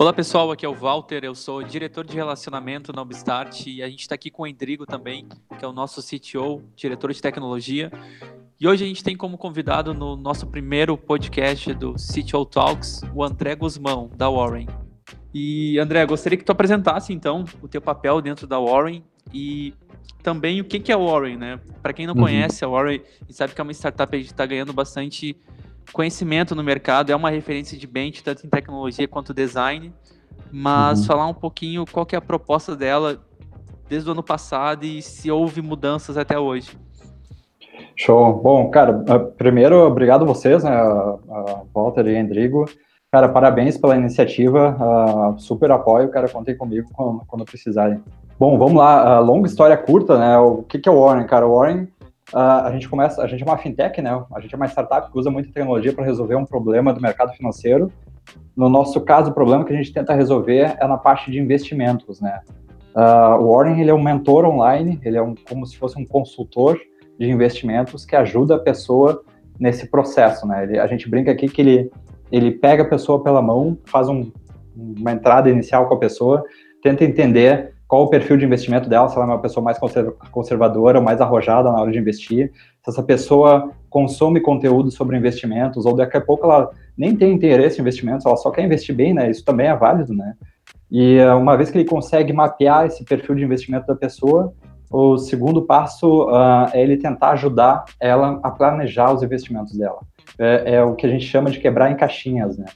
Olá pessoal, aqui é o Walter, eu sou diretor de relacionamento na Obstart e a gente está aqui com o Endrigo também, que é o nosso CTO, diretor de tecnologia. E hoje a gente tem como convidado no nosso primeiro podcast do CTO Talks o André Guzmão, da Warren. E André, gostaria que tu apresentasse então o teu papel dentro da Warren e também o que é a Warren, né? Para quem não uhum. conhece a Warren, gente sabe que é uma startup que está ganhando bastante conhecimento no mercado, é uma referência de bench, tanto em tecnologia quanto design, mas uhum. falar um pouquinho qual que é a proposta dela desde o ano passado e se houve mudanças até hoje. Show. Bom, cara, ah, primeiro, obrigado a vocês, né, a Walter e a Endrigo. Cara, parabéns pela iniciativa, uh, super apoio, cara, contem comigo quando, quando precisarem. Bom, vamos lá, uh, longa história curta, né, o que, que é o Warren, cara? O Warren Uh, a gente começa, a gente é uma fintech, né? A gente é uma startup que usa muita tecnologia para resolver um problema do mercado financeiro. No nosso caso, o problema que a gente tenta resolver é na parte de investimentos, né? Uh, o Warren ele é um mentor online, ele é um, como se fosse um consultor de investimentos que ajuda a pessoa nesse processo, né? Ele, a gente brinca aqui que ele ele pega a pessoa pela mão, faz um, uma entrada inicial com a pessoa, tenta entender qual o perfil de investimento dela, se ela é uma pessoa mais conservadora mais arrojada na hora de investir, se essa pessoa consome conteúdo sobre investimentos, ou daqui a pouco ela nem tem interesse em investimentos, ela só quer investir bem, né? Isso também é válido, né? E eh, uma vez que ele consegue mapear esse perfil de investimento da pessoa, o segundo passo uh, é ele tentar ajudar ela a planejar os investimentos dela. É, é, o que a gente chama de quebrar em caixinhas, né?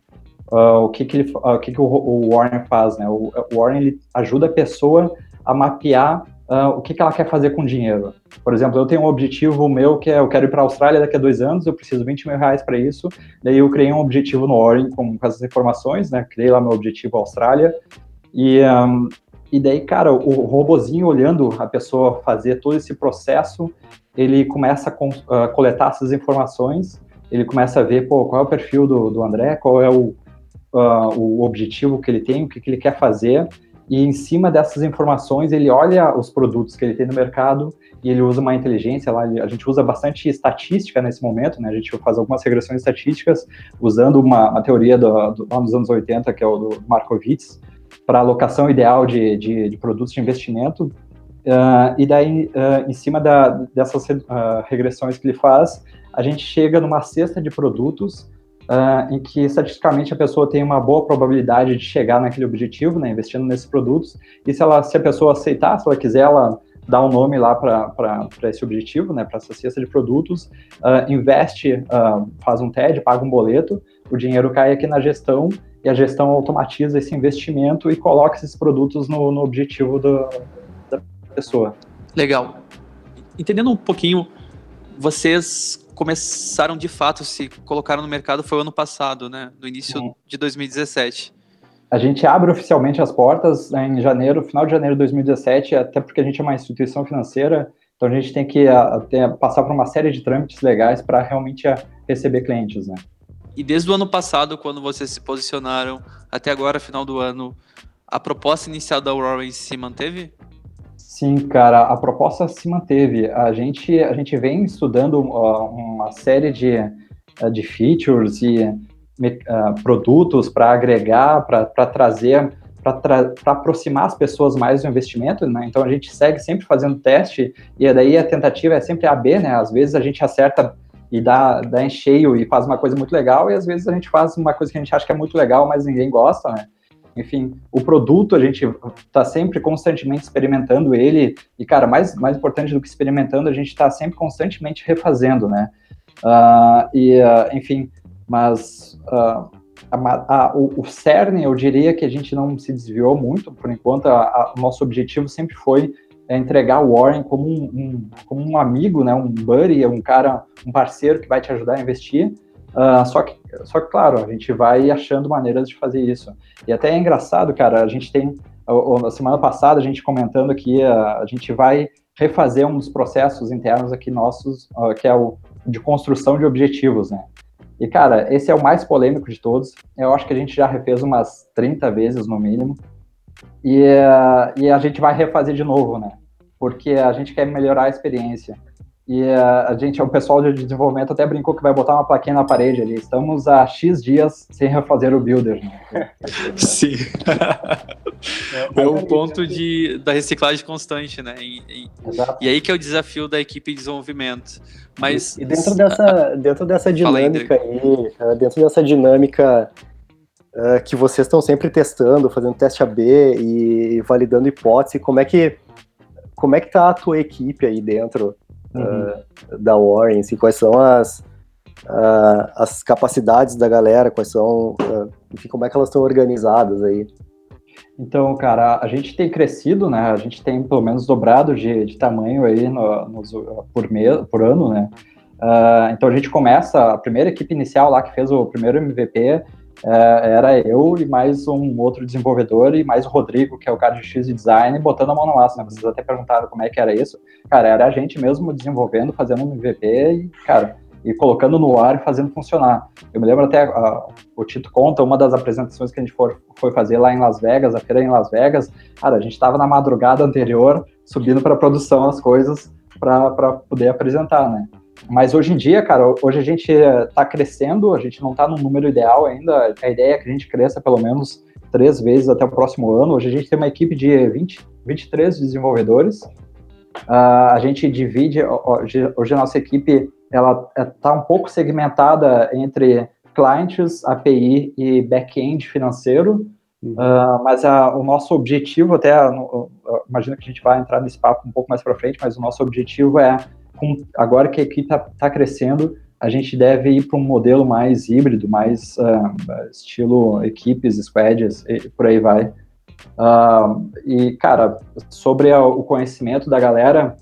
Uh, o que que, ele, uh, o, que que o, o, Warren faz, né? O, o, Warren ele ajuda a pessoa a mapear uh, o que, que ela quer fazer com o dinheiro. Por exemplo, eu tenho um objetivo meu que é eu quero ir para a Austrália daqui a dois anos, eu preciso 20 mil reais para isso. Daí eu criei um objetivo no Warren com, com essas informações, né? Criei lá meu objetivo Austrália e um, e daí, cara, o robozinho olhando a pessoa fazer todo esse processo, ele começa a coletar essas informações, ele começa a ver, pô, qual é o perfil do, do André, qual é o, uh, o objetivo que ele tem, o que, que ele quer fazer, e em cima dessas informações ele olha os produtos que ele tem no mercado e ele usa uma inteligência lá, a gente usa bastante estatística nesse momento, né, a gente faz algumas regressões estatísticas usando uma, uma teoria do, do, lá dos anos 80, que é o do Markowitz, para alocação ideal de, de, de, produtos de investimento, uh, e daí, uh, em cima da, dessas uh, regressões que ele faz, a gente chega numa cesta de produtos uh, em que estatisticamente a pessoa tem uma boa probabilidade de chegar naquele objetivo, né, investindo nesses produtos, e se, ela, se a pessoa aceitar, se ela quiser, ela dá um nome lá para esse objetivo, né, para essa cesta de produtos, uh, investe, uh, faz um TED, paga um boleto, o dinheiro cai aqui na gestão e a gestão automatiza esse investimento e coloca esses produtos no, no objetivo do, da pessoa. Legal. Entendendo um pouquinho, vocês começaram de fato, se colocaram no mercado foi o ano passado, né? No início Sim. de 2017. A gente abre oficialmente as portas né, em janeiro, final de janeiro de 2017, até porque a gente é uma instituição financeira, então a gente tem que a, passar por uma série de trâmites legais para realmente a, receber clientes, né? E desde o ano passado, quando vocês se posicionaram, até agora, final do ano, a proposta inicial da Aurora se manteve? Sim, cara, a proposta se manteve. A gente, a gente vem estudando uh, uma série de, uh, de features e uh, produtos para agregar, para trazer, para tra aproximar as pessoas mais do investimento, né? Então a gente segue sempre fazendo teste e daí a tentativa é sempre AB, né? Às vezes a gente acerta e dá, dá em cheio e faz uma coisa muito legal e às vezes a gente faz uma coisa que a gente acha que é muito legal, mas ninguém gosta, né? Enfim, o produto a gente está sempre constantemente experimentando ele. E, cara, mais, mais importante do que experimentando, a gente está sempre constantemente refazendo, né? Uh, e, uh, enfim, mas uh, a, a, o, o CERN, eu diria que a gente não se desviou muito, por enquanto, o nosso objetivo sempre foi é entregar o Warren como um, um, como um amigo, né, um buddy, um cara, um parceiro que vai te ajudar a investir, Uh, só, que, só que, claro, a gente vai achando maneiras de fazer isso. E até é engraçado, cara, a gente tem, na semana passada, a gente comentando que a, a gente vai refazer dos processos internos aqui nossos, uh, que é o de construção de objetivos, né? E, cara, esse é o mais polêmico de todos. Eu acho que a gente já refez umas 30 vezes, no mínimo. E, uh, e a gente vai refazer de novo, né? Porque a gente quer melhorar a experiência. E a, a gente, o pessoal de desenvolvimento até brincou que vai botar uma plaquinha na parede ali. Estamos há X dias sem refazer o builder. Né? Sim. é, o ponto de, da reciclagem constante, né? E, e, e, aí que é o desafio da equipe de desenvolvimento. Mas e dentro dessa, dentro dessa dinâmica aí, dentro dessa dinâmica uh, que vocês estão sempre testando, fazendo teste AB e validando hipótese, como é que como é que tá a tua equipe aí dentro uhum. uh, da Warren? Assim, quais são as, uh, as capacidades da galera? Quais são, enfim, como é que elas estão organizadas aí? Então, cara, a gente tem crescido, né? A gente tem pelo menos dobrado de, de tamanho aí no, no, por, mês, por ano, né? Uh, então a gente começa, a primeira equipe inicial lá que fez o primeiro MVP uh, era eu e mais um outro desenvolvedor e mais o Rodrigo, que é o cara de X Design, botando a mão na massa, né? Vocês até perguntaram como é que era isso. Cara, era a gente mesmo desenvolvendo, fazendo um MVP e, cara, e colocando no ar e fazendo funcionar. Eu me lembro até, o Tito conta, uma das apresentações que a gente for, foi fazer lá em Las Vegas, a feira em Las Vegas, cara, a gente estava na madrugada anterior, subindo para produção as coisas para poder apresentar, né? Mas hoje em dia, cara, hoje a gente está crescendo, a gente não está no número ideal ainda, a ideia é que a gente cresça pelo menos três vezes até o próximo ano. Hoje a gente tem uma equipe de 20, 23 desenvolvedores, Uh, a gente divide, hoje a nossa equipe ela está um pouco segmentada entre clientes, API e back-end financeiro, uhum. uh, mas a, o nosso objetivo, até, imagino que a gente vai entrar nesse papo um pouco mais para frente, mas o nosso objetivo é, com, agora que a equipe está tá crescendo, a gente deve ir para um modelo mais híbrido, mais uh, estilo equipes, squads, e por aí vai. Uh, e, cara, sobre a, o conhecimento da galera,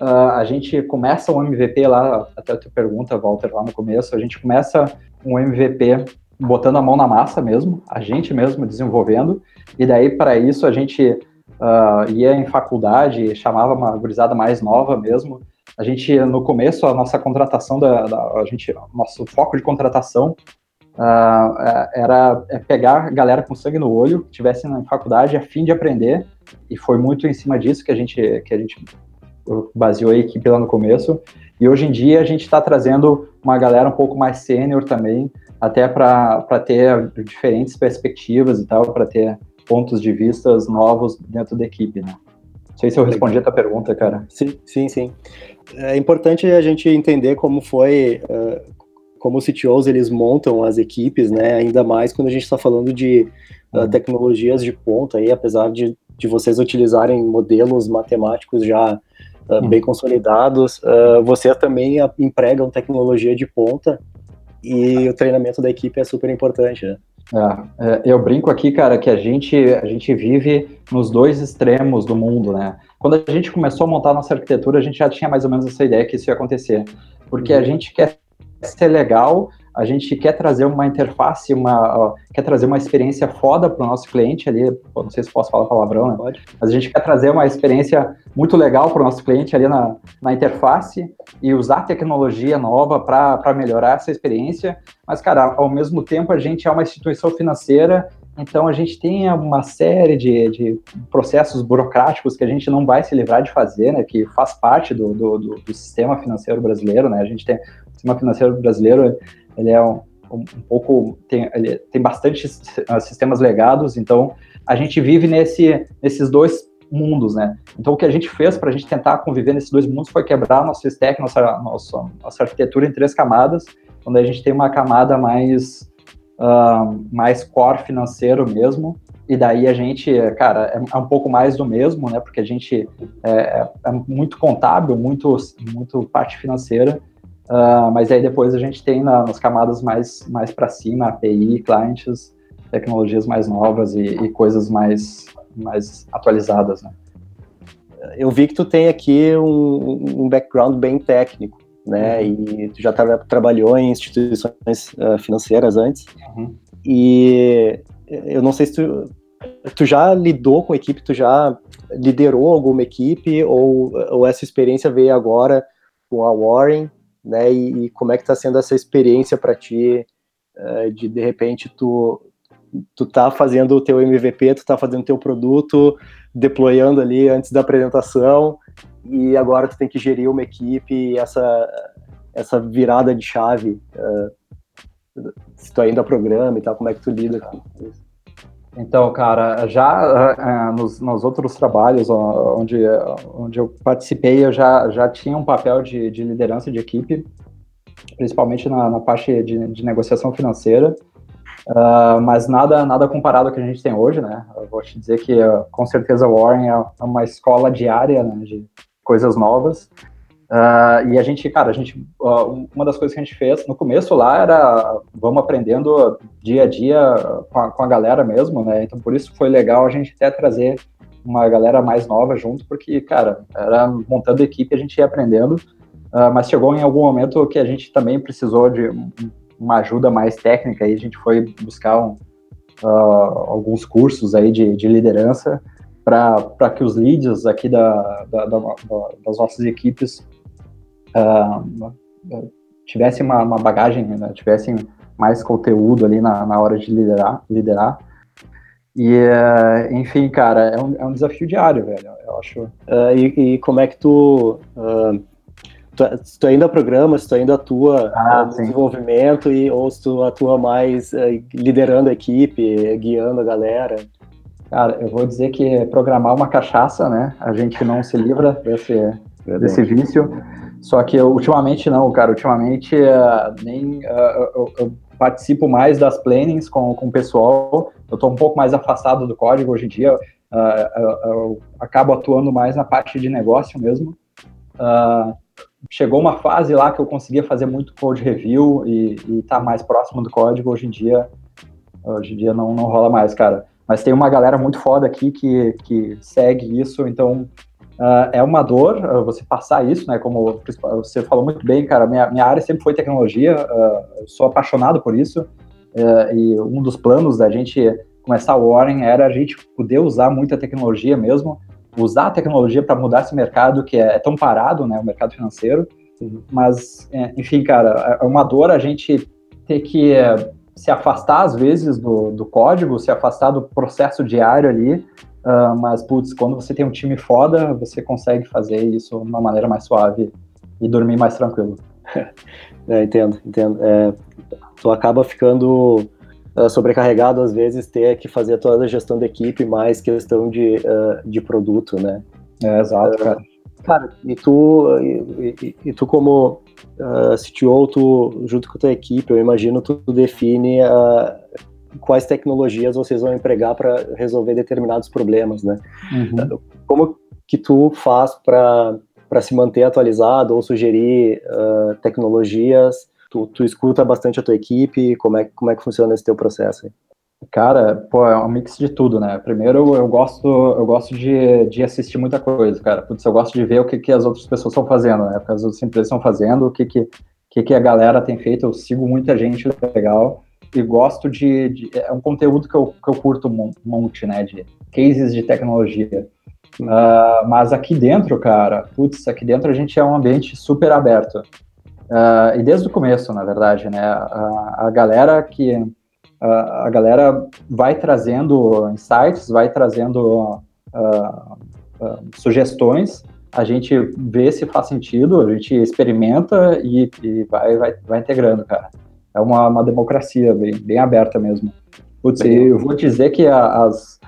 uh, a gente começa um MVP lá, até a tua pergunta, Walter, lá no começo, a gente começa um MVP botando a mão na massa mesmo, a gente mesmo desenvolvendo, e daí para isso a gente uh, ia em faculdade, chamava uma gurizada mais nova mesmo. A gente, no começo, a nossa contratação, da, da a gente, nosso foco de contratação uh, era é pegar galera com sangue no olho, que estivesse na faculdade a fim de aprender, e foi muito em cima disso que a gente, que a gente baseou a equipe lá no começo. E hoje em dia a gente está trazendo uma galera um pouco mais sênior também, até para ter diferentes perspectivas e tal, para ter pontos de vistas novos dentro da equipe, né? Sei se eu respondi a tua pergunta, cara. Sim, sim, sim. É importante a gente entender como foi, uh, como os CTOs eles montam as equipes, né? Ainda mais quando a gente está falando de uh, tecnologias de ponta, aí, apesar de, de vocês utilizarem modelos matemáticos já uh, bem consolidados, vocês também empregam tecnologia de ponta e o treinamento da equipe é super importante, né? É, é, eu brinco aqui, cara, que a gente, a gente vive nos dois extremos do mundo, né? Quando a gente começou a montar a nossa arquitetura, a gente já tinha mais ou menos essa ideia que isso ia acontecer. Porque uhum. a gente quer ser legal, a gente quer trazer uma interface, uma, quer trazer uma experiência foda para o nosso cliente ali, não sei se posso falar palavrão, né? Pode. Mas a gente quer trazer uma experiência muito legal para o nosso cliente ali na, na interface e usar tecnologia nova para melhorar essa experiência. Mas, cara, ao mesmo tempo a gente é uma instituição financeira então a gente tem uma série de, de, processos burocráticos que a gente não vai se livrar de fazer, né? Que faz parte do, do, do, do sistema financeiro brasileiro, né? A gente tem o sistema financeiro brasileiro ele é um, um, pouco tem, ele tem bastante sistemas legados, então a gente vive nesse, nesses dois mundos, né? Então o que a gente fez para a gente tentar conviver nesses dois mundos foi quebrar nosso stack, nossa, nossa, nossa arquitetura em três camadas, onde a gente tem uma camada mais uh, mais core financeiro mesmo, e daí a gente, cara, é, é, um pouco mais do mesmo, né? Porque a gente é, é, é muito contábil, muito, muito parte financeira, Uh, mas aí depois a gente tem na, nas camadas mais, mais para cima, API, clientes, tecnologias mais novas e, e, coisas mais, mais atualizadas, né? Eu vi que tu tem aqui um, um background bem técnico, né? Uhum. E tu já tra trabalhou em instituições uh, financeiras antes. Uhum. E eu não sei se tu, tu já lidou com equipe, tu já liderou alguma equipe ou, ou essa experiência veio agora com a Warren né? E, e como é que está sendo essa experiência para ti uh, de de repente tu tu tá fazendo o teu MVP, tu tá fazendo o teu produto, deployando ali antes da apresentação e agora tu tem que gerir uma equipe e essa, essa virada de chave, uh, se tu ainda programa e tal, como é que tu lida com isso? Então, cara, já uh, nos, nos, outros trabalhos onde, onde eu participei, eu já, já tinha um papel de, de liderança de equipe, principalmente na, na parte de, de negociação financeira. Uh, mas nada nada comparado ao que a gente tem hoje, né? Eu vou te dizer que uh, com certeza o Warren é uma escola diária né, de coisas novas. Uh, e a gente, cara, a gente, uma das coisas que a gente fez no começo lá era vamos aprendendo dia a dia com a, com a galera mesmo, né? Então por isso foi legal a gente até trazer uma galera mais nova junto, porque, cara, era montando equipe a gente ia aprendendo. Uh, mas chegou em algum momento que a gente também precisou de uma ajuda mais técnica e a gente foi buscar um, uh, alguns cursos aí de, de liderança para que os leads aqui da, da, da, das nossas equipes uh, tivessem uma, uma bagagem, né, tivessem mais conteúdo ali na, na hora de liderar. liderar. E, uh, enfim, cara, é um, é um desafio diário, velho, eu acho. Uh, e, e, como é que tu uh, tu, se tu ainda programa, se tu ainda atua ah, no desenvolvimento e, ou se tu atua mais liderando a equipe, guiando a galera? Cara, eu vou dizer que programar uma cachaça, né? A gente não se livra desse, desse vício. Só que ultimamente não, cara. Ultimamente uh, nem uh, eu, eu, participo mais das plannings com, com o pessoal. Eu estou um pouco mais afastado do código hoje em dia. Uh, eu acabo atuando mais na parte de negócio mesmo. Chegou uma fase lá que eu conseguia fazer muito code review e, estar tá mais próximo do código. Hoje em dia, hoje em dia não, não rola mais, cara. Mas tem uma galera muito foda aqui que, que segue isso, então uh, é uma dor uh, você passar isso, né? Como você falou muito bem, cara, minha, minha área sempre foi tecnologia, uh, sou apaixonado por isso, e um dos planos da gente começar o Warren era a gente poder usar muita tecnologia mesmo, usar a tecnologia para mudar esse mercado que é, é, tão parado, né, o mercado financeiro. Mas, é, enfim, cara, é uma dor a gente ter que é, se afastar às vezes do, do código, se afastar do processo diário ali. Uh, mas, putz, quando você tem um time foda, você consegue fazer isso de uma maneira mais suave e dormir mais tranquilo. É, entendo, entendo. É, tu acaba ficando uh, sobrecarregado, às vezes, ter que fazer toda a gestão da equipe, mais questão de, uh, de produto, né? É, exato, cara. Cara, e tu, e, e, e tu como uh, CTO, tu, junto com a tua equipe, eu imagino, tu define uh, quais tecnologias vocês vão empregar para resolver determinados problemas, né? Uhum. Como que tu faz para se manter atualizado ou sugerir uh, tecnologias tu, tu escuta bastante a tua equipe, como é, como é que funciona esse teu processo aí? Cara, pô, é um mix de tudo, né? Primeiro, eu gosto, eu gosto de, de assistir muita coisa, cara. Putz, eu gosto de ver o que, que as outras pessoas estão fazendo, né? O que as outras empresas estão fazendo, o que, que, que, que a galera tem feito. Eu sigo muita gente legal e gosto de, de é um conteúdo que eu, que eu curto um monte, né? De cases de tecnologia. Uh, mas aqui dentro, cara, putz, aqui dentro a gente é um ambiente super aberto. Uh, e desde o começo, na verdade, né? A, a galera que a, a, galera vai trazendo insights, vai trazendo uh, sugestões, a gente vê se faz sentido, a gente experimenta e, e vai, vai, vai integrando, cara. É uma, uma democracia bem, bem aberta mesmo. Putz, eu vou dizer que as,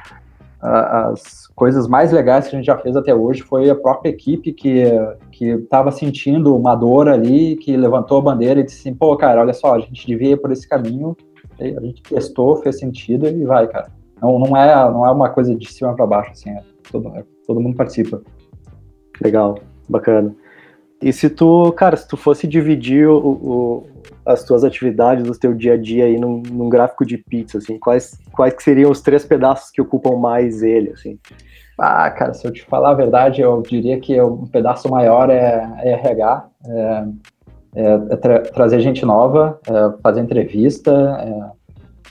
as coisas mais legais que a gente já fez até hoje foi a própria equipe que que estava sentindo uma dor ali, que levantou a bandeira e disse assim, pô, cara, olha só, a gente devia ir por esse caminho, a gente testou, fez sentido e vai, cara. Não, não, é, não é uma coisa de cima para baixo, assim, é todo, é, todo mundo participa. Legal, bacana. E se tu, cara, se tu fosse dividir o, o, as tuas atividades do teu dia a dia aí num, num, gráfico de pizza, assim, quais, quais seriam os três pedaços que ocupam mais ele, assim? Ah, cara, se eu te falar a verdade, eu diria que um pedaço maior é, é RH, é, é, é tra trazer gente nova, é, fazer entrevista,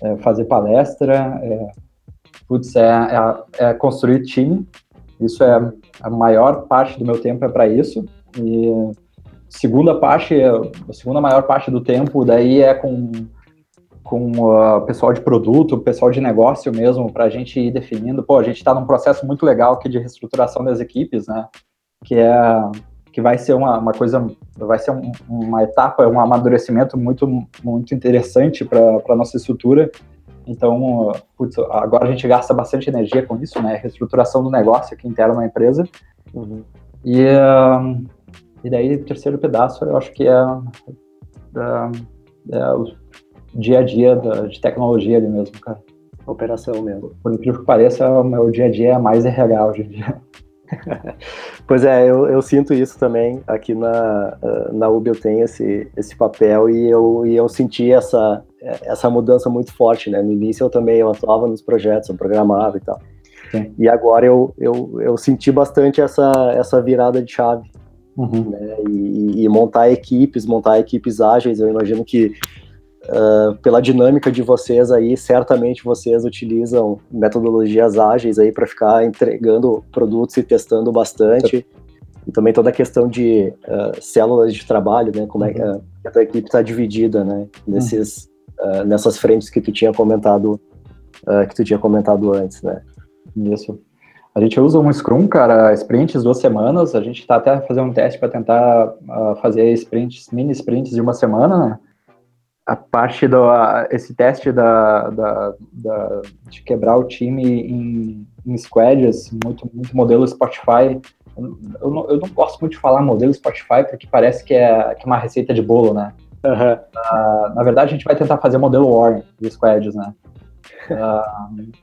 é, é, fazer palestra, putz, é, construir time. Isso é a maior parte do meu tempo é para isso. E segunda parte, a segunda maior parte do tempo daí é com com o pessoal de produto, o pessoal de negócio mesmo, para a gente ir definindo. Pô, a gente está num processo muito legal aqui de reestruturação das equipes, né? que é que vai ser uma, uma coisa, vai ser um, uma etapa, um amadurecimento muito muito interessante para a nossa estrutura. Então, putz, agora a gente gasta bastante energia com isso, né? Reestruturação do negócio aqui interno na empresa. Uhum. E, uh, e daí, o terceiro pedaço, eu acho que é, é, é o dia a dia da, de tecnologia ali mesmo, cara. Operação mesmo. Por incrível que pareça, o meu dia a dia é mais RH hoje em dia. pois é, eu, eu, sinto isso também. Aqui na, na UB eu tenho esse, esse papel e eu, e eu senti essa, essa mudança muito forte, né? No início eu também eu atuava nos projetos, eu programava e tal. Sim. E agora eu, eu, eu senti bastante essa, essa virada de chave. Uhum. Né? E, e, montar equipes, montar equipes ágeis, eu imagino que Uh, pela dinâmica de vocês aí, certamente vocês utilizam metodologias ágeis aí para ficar entregando produtos e testando bastante. E também toda a questão de uh, células de trabalho, né? Como uhum. é que a, uhum. a tua equipe está dividida, né? Nesses, uhum. uh, nessas frentes que tu tinha comentado, que tu tinha comentado antes, né? Isso. A gente usa um Scrum, cara, sprints duas semanas. A gente está até fazendo um teste para tentar fazer sprints, mini sprints de uma semana, né? a parte do esse teste da, da, da, de quebrar o time em, em squads, muito, muito modelo Spotify. Eu, eu, não, eu não gosto muito de falar modelo Spotify porque parece que é, que é uma receita de bolo, né? Uhum. Uh, na verdade, a gente vai tentar fazer modelo Warren de squads, né? Uh,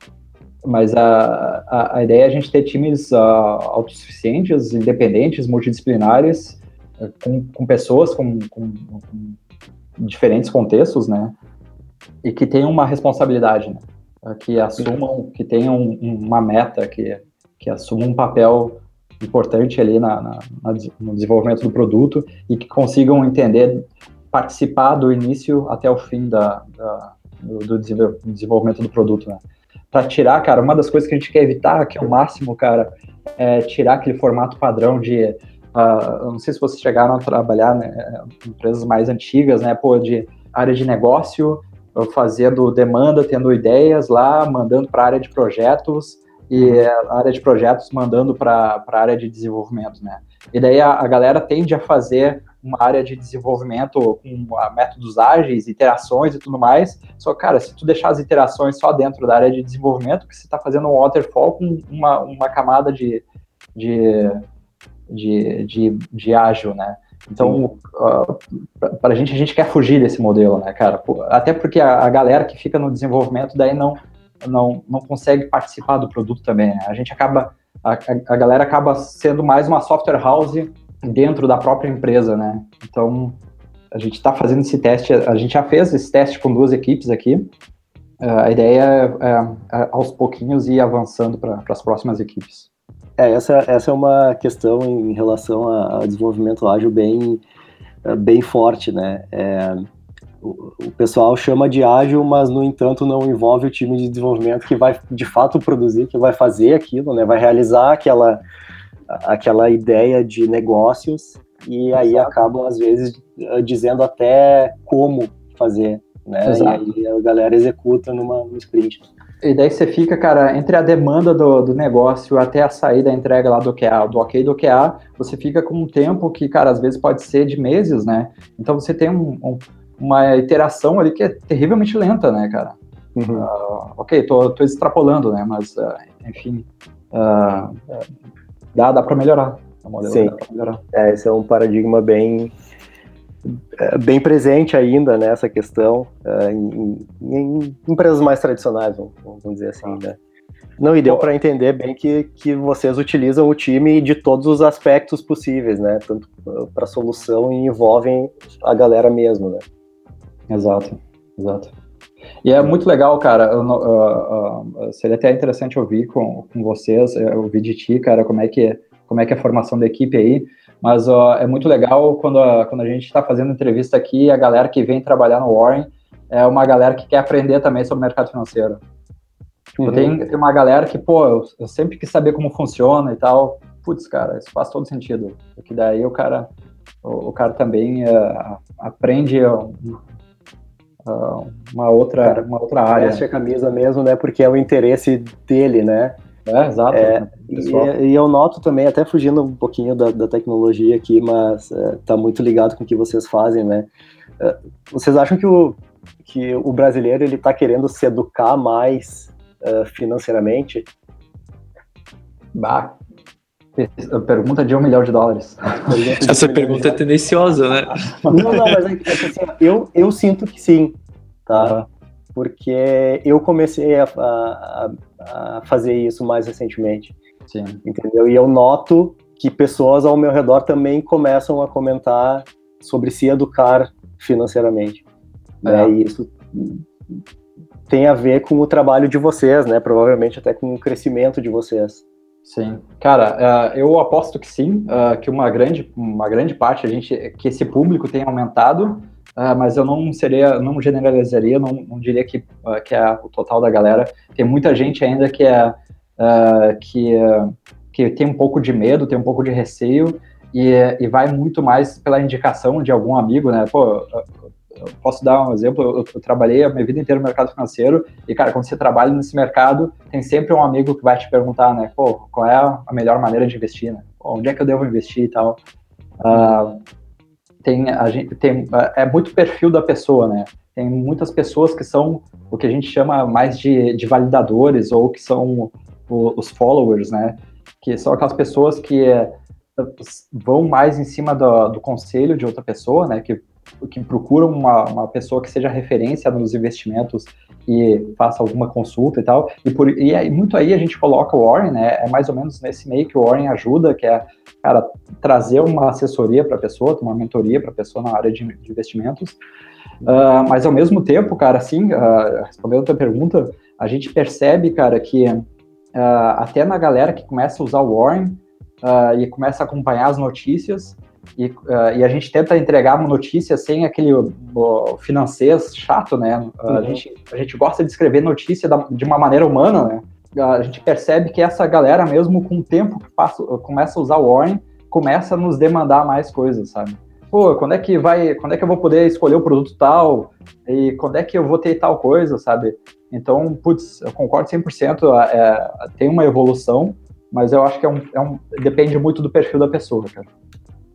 mas a, a, a, ideia é a gente ter times uh, autossuficientes, independentes, multidisciplinares, com, com pessoas com, com, com diferentes contextos, né? E que tenham uma responsabilidade, né? Que assumam, que tenham uma meta, que, que assumam um papel importante ali na, na, no desenvolvimento do produto e que consigam entender, participar do início até o fim da, da do, do, desenvolvimento do produto, né? Para tirar, cara, uma das coisas que a gente quer evitar, que é o máximo, cara, é tirar aquele formato padrão de Uh, não sei se vocês chegaram a trabalhar né, em empresas mais antigas, né, pô, de área de negócio, fazendo demanda, tendo ideias lá, mandando para a área de projetos e a área de projetos mandando para a área de desenvolvimento, né? E daí a, a, galera tende a fazer uma área de desenvolvimento com a, métodos ágeis, iterações e tudo mais. Só, cara, se tu deixar as iterações só dentro da área de desenvolvimento, que você está fazendo um waterfall com uma, uma camada de, de de, de, de ágil, né? Então, uh, para a gente, a gente quer fugir desse modelo, né, cara? Até porque a, a, galera que fica no desenvolvimento daí não, não, não consegue participar do produto também, né? A gente acaba, a, a galera acaba sendo mais uma software house dentro da própria empresa, né? Então, a gente está fazendo esse teste, a gente já fez esse teste com duas equipes aqui. Uh, a ideia é, é, é, aos pouquinhos ir avançando para as próximas equipes. É, essa, essa é uma questão em relação ao desenvolvimento ágil bem, é, bem forte, né? É, o, o, pessoal chama de ágil, mas no entanto não envolve o time de desenvolvimento que vai de fato produzir, que vai fazer aquilo, né? Vai realizar aquela, aquela ideia de negócios e aí Exato. acabam às vezes dizendo até como fazer, né? Exato. E aí a galera executa numa, numa sprint. E daí você fica, cara, entre a demanda do, do negócio até a saída, a entrega lá do QA, do ok do QA, você fica com um tempo que, cara, às vezes pode ser de meses, né? Então você tem um, um, uma iteração ali que é terrivelmente lenta, né, cara? Uhum. Uh, ok, tô, tô extrapolando, né? Mas, uh, enfim, uh, dá, dá para melhorar. O modelo Sim. melhorar. É, esse é um paradigma bem é, bem presente ainda nessa né, questão é, em, em, empresas mais tradicionais, vamos dizer assim, né? Não, e deu para entender bem que, que vocês utilizam o time de todos os aspectos possíveis, né? Tanto para solução e envolvem a galera mesmo, né? Exato, exato. E é muito legal, cara. Eu, uh, uh, seria até interessante ouvir com, com vocês, ouvir de ti, cara, como é que como é que é a formação da equipe aí. Mas ó, é muito legal quando a, quando a gente está fazendo entrevista aqui, a galera que vem trabalhar no Warren é uma galera que quer aprender também sobre o mercado financeiro. Tipo, uhum. tem, tem uma galera que, pô, eu, eu, sempre quis saber como funciona e tal. Putz, cara, isso faz todo sentido. Porque daí o cara, o, o cara também uh, aprende uh, uma outra, uma outra área. Veste a camisa mesmo, né? Porque é o interesse dele, né? É, exato. É, e, e, eu noto também, até fugindo um pouquinho da, da tecnologia aqui, mas é, tá muito ligado com o que vocês fazem, né? É, vocês acham que o, que o brasileiro ele está querendo se educar mais uh, financeiramente? Bah, pergunta de um milhão de dólares. Essa pergunta é tendenciosa, né? Não, não, mas é, é assim, eu, eu sinto que sim, tá? Porque eu comecei a, a, a fazer isso mais recentemente. Sim. Entendeu? E eu noto que pessoas ao meu redor também começam a comentar sobre se educar financeiramente. É. Né? E isso tem a ver com o trabalho de vocês, né? Provavelmente até com o crescimento de vocês. Sim, cara, uh, eu aposto que sim, uh, que uma grande, uma grande parte a gente, que esse público tem aumentado, uh, mas eu não seria, não generalizaria, não, não diria que, que é o total da galera. Tem muita gente ainda que é que que tem um pouco de medo, tem um pouco de receio e, e vai muito mais pela indicação de algum amigo, né? Pô, posso dar um exemplo, eu, eu, trabalhei a minha vida inteira no mercado financeiro e, cara, quando você trabalha nesse mercado, tem sempre um amigo que vai te perguntar, né, pô, qual é a melhor maneira de investir, né? onde é que eu devo investir e tal. Uh, tem, a gente, tem, é muito perfil da pessoa, né? Tem muitas pessoas que são o que a gente chama mais de, de validadores ou que são o, os followers, né? Que são aquelas pessoas que é, vão mais em cima do, do conselho de outra pessoa, né? Que que procuram uma, uma pessoa que seja referência nos investimentos e faça alguma consulta e tal. E, por, e aí, muito aí a gente coloca o Warren, né? É mais ou menos nesse meio que o Warren ajuda, que é, cara, trazer uma assessoria para a pessoa, uma mentoria para a pessoa na área de, de investimentos. Uh, mas ao mesmo tempo, cara, assim, uh, respondendo a tua pergunta, a gente percebe, cara, que uh, até na galera que começa a usar o Warren e começa a acompanhar as notícias, e, uh, e, a gente tenta entregar uma notícia sem aquele uh, financeiro chato, né? Uh, uhum. a, gente, a gente gosta de escrever notícia da, de uma maneira humana, né? A gente percebe que essa galera, mesmo com o tempo que passa, começa a usar o Warren, começa a nos demandar mais coisas, sabe? Pô, quando é que vai, quando é que eu vou poder escolher o produto tal? E quando é que eu vou ter tal coisa, sabe? Então, putz, eu concordo 100%, é, tem uma evolução, mas eu acho que é um, é um, depende muito do perfil da pessoa, cara.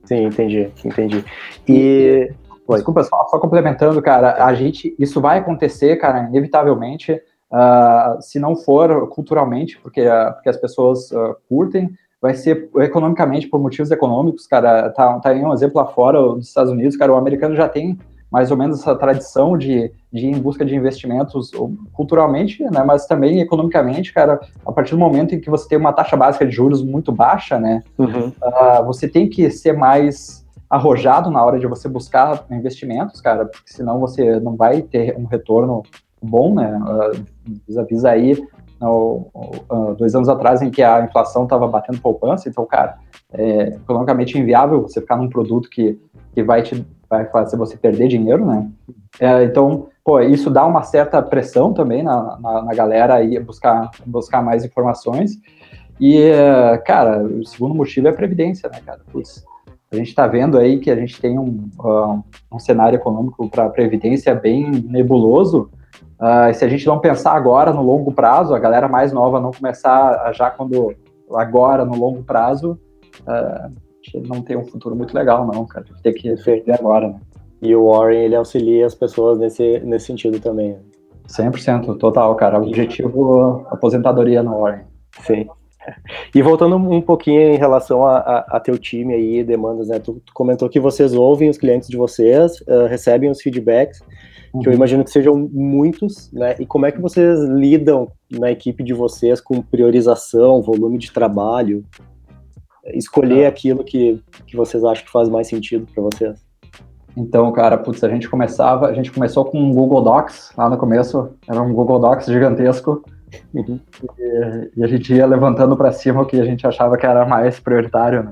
Sim, entendi, entendi. E. Desculpa, só, só, complementando, cara, a gente, isso vai acontecer, cara, inevitavelmente, uh, se não for culturalmente, porque, uh, porque as pessoas uh, curtem, vai ser economicamente, por motivos econômicos, cara, tá, tá aí um exemplo lá fora, dos Estados Unidos, cara, o americano já tem mais ou menos essa tradição de, de ir em busca de investimentos culturalmente, né, mas também economicamente, cara, a partir do momento em que você tem uma taxa básica de juros muito baixa, né, uhum. uh, você tem que ser mais arrojado na hora de você buscar investimentos, cara, porque senão você não vai ter um retorno bom, né, uh, vis aí no, uh, dois anos atrás em que a inflação estava batendo poupança, então, cara, é economicamente inviável você ficar num produto que, que vai te vai fazer você perder dinheiro, né? É, então, pô, isso dá uma certa pressão também na, na, na galera aí buscar, buscar mais informações. E, cara, o segundo motivo é a previdência, né, cara? Putz, a gente está vendo aí que a gente tem um, uh, um cenário econômico para a previdência bem nebuloso. Uh, se a gente não pensar agora no longo prazo, a galera mais nova não começar já quando agora no longo prazo, uh, não tem um futuro muito legal, não, cara. Tem que perder agora, né? E o Warren, ele auxilia as pessoas nesse, nesse sentido também. 100%, total, cara. Objetivo aposentadoria no Warren. Sim. E voltando um pouquinho em relação a, a, a teu time aí, demandas, né? Tu, tu, comentou que vocês ouvem os clientes de vocês, uh, recebem os feedbacks, uhum. que eu uhum. imagino que sejam muitos, né? E como é que vocês lidam na equipe de vocês com priorização, volume de trabalho? escolher aquilo que, que vocês acham que faz mais sentido para vocês? Então, cara, putz, a gente começava, a gente começou com um Google Docs lá no começo, era um Google Docs gigantesco, uhum. e, e, a gente ia levantando para cima o que a gente achava que era mais prioritário, né?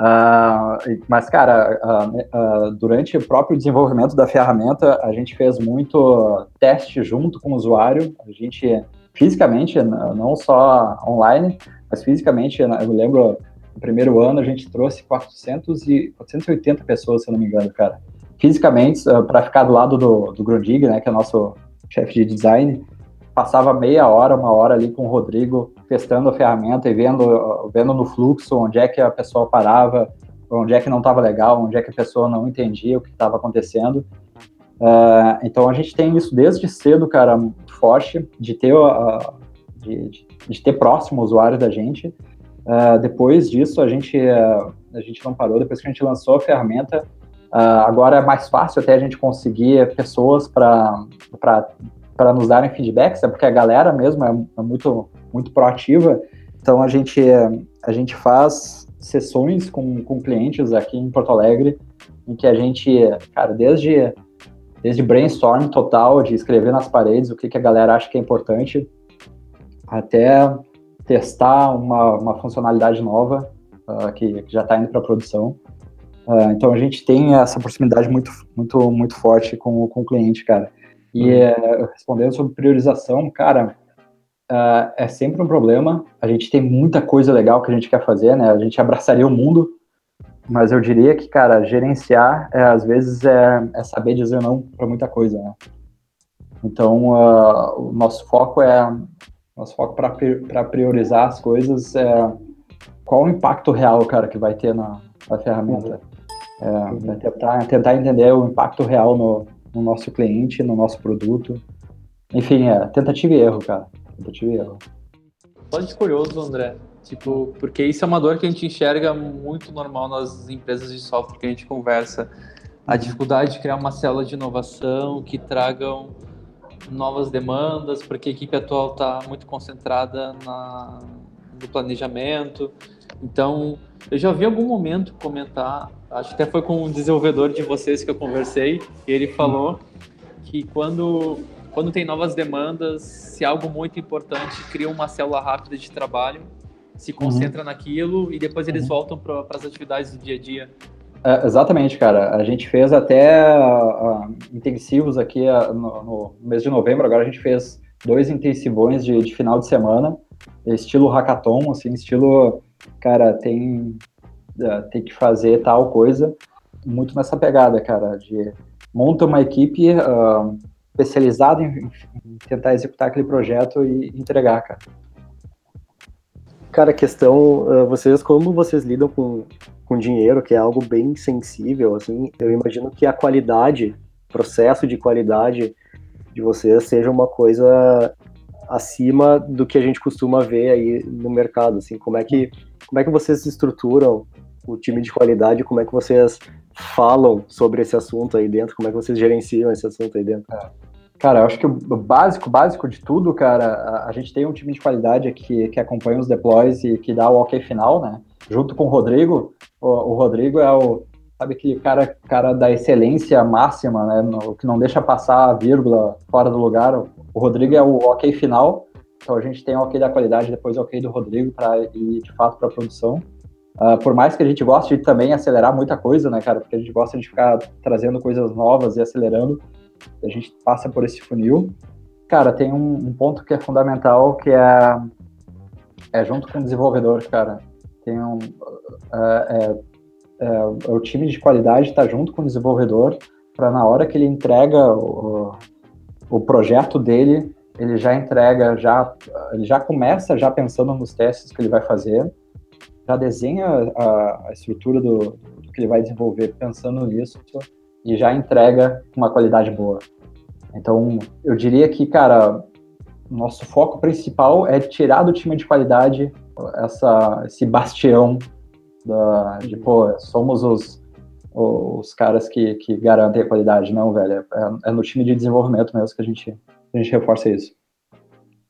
Uh, mas, cara, uh, uh, durante o próprio desenvolvimento da ferramenta, a gente fez muito teste junto com o usuário, a gente fisicamente, não só online, mas fisicamente, eu lembro no primeiro ano a gente trouxe 400 e 480 pessoas, se eu não me engano, cara. Fisicamente, para ficar do lado do, do Grundig, né, que é o nosso chefe de design, passava meia hora, uma hora ali com o Rodrigo, testando a ferramenta e vendo, vendo no fluxo onde é que a pessoa parava, onde é que não estava legal, onde é que a pessoa não entendia o que estava acontecendo. Uh, então a gente tem isso desde cedo, cara, muito forte, de ter, uh, de, de, de, ter próximo o usuário da gente. Uh, depois disso, a gente, a gente não parou, depois que a gente lançou a ferramenta, agora é mais fácil até a gente conseguir pessoas para nos darem feedbacks, é porque a galera mesmo é, é, muito, muito proativa. Então a gente, a gente faz sessões com, com clientes aqui em Porto Alegre, em que a gente, cara, desde, desde brainstorm total, de escrever nas paredes o que, que a galera acha que é importante, até testar uma, uma funcionalidade nova uh, que, que, já está indo para produção. Uh, então a gente tem essa proximidade muito, muito, muito forte com, com o cliente, cara. E uhum. respondendo sobre priorização, cara, uh, é sempre um problema. A gente tem muita coisa legal que a gente quer fazer, né? A gente abraçaria o mundo, mas eu diria que, cara, gerenciar, é, às vezes, é, é, saber dizer não para muita coisa, né? Então, uh, o nosso foco é nosso foco para priorizar as coisas é qual o impacto real, cara, que vai ter na, na ferramenta. É, tentar, tentar entender o impacto real no, no nosso cliente, no nosso produto. Enfim, é tentativa e erro, cara. Tentativa e erro. Pode curioso, André. Tipo, porque isso é uma dor que a gente enxerga muito normal nas empresas de software que a gente conversa. A dificuldade de criar uma célula de inovação que tragam novas demandas, porque a equipe atual está muito concentrada na, no planejamento. Então, eu já vi algum momento comentar, acho que até foi com um desenvolvedor de vocês que eu conversei, e ele falou que quando, quando tem novas demandas, se algo muito importante, cria uma célula rápida de trabalho, se concentra uhum. naquilo e depois eles uhum. voltam para as atividades do dia a dia. É, exatamente, cara. A gente fez até uh, intensivos aqui uh, no, no, mês de novembro. Agora a gente fez dois intensivões de, de final de semana, estilo hackathon, assim, estilo cara, tem, uh, tem que fazer tal coisa, muito nessa pegada, cara, de monta uma equipe uh, especializada em, em, tentar executar aquele projeto e entregar, cara. Cara, a questão, uh, vocês, como vocês lidam com, com dinheiro, que é algo bem sensível, assim, eu imagino que a qualidade, processo de qualidade de vocês seja uma coisa acima do que a gente costuma ver aí no mercado, assim, como é que como é que vocês estruturam o time de qualidade? Como é que vocês falam sobre esse assunto aí dentro? Como é que vocês gerenciam esse assunto aí dentro? É. Cara, eu acho que o básico, básico de tudo, cara, a, gente tem um time de qualidade aqui que acompanha os deploys e que dá o ok final, né? Junto com o Rodrigo. O, o Rodrigo é o, sabe, que cara, cara da excelência máxima, né? No, que não deixa passar a vírgula fora do lugar. O Rodrigo é o ok final então a gente tem o ok da qualidade, depois o ok do Rodrigo para ir de fato para a produção. Uh, por mais que a gente goste de também acelerar muita coisa, né, cara? Porque a gente gosta de ficar trazendo coisas novas e acelerando. A gente passa por esse funil. Cara, tem um, um ponto que é fundamental, que é, é junto com o desenvolvedor, cara. Tem um, uh, é, é, o time de qualidade está junto com o desenvolvedor para na hora que ele entrega o, o projeto dele, ele já entrega, já, ele já começa já pensando nos testes que ele vai fazer, já desenha a, a estrutura do, do, que ele vai desenvolver pensando nisso e já entrega uma qualidade boa. Então, eu diria que, cara, nosso foco principal é tirar do time de qualidade essa, esse bastião da, de, pô, somos os, os caras que, que garantem a qualidade. Não, velho, é, é no time de desenvolvimento mesmo que a gente a gente reforça isso.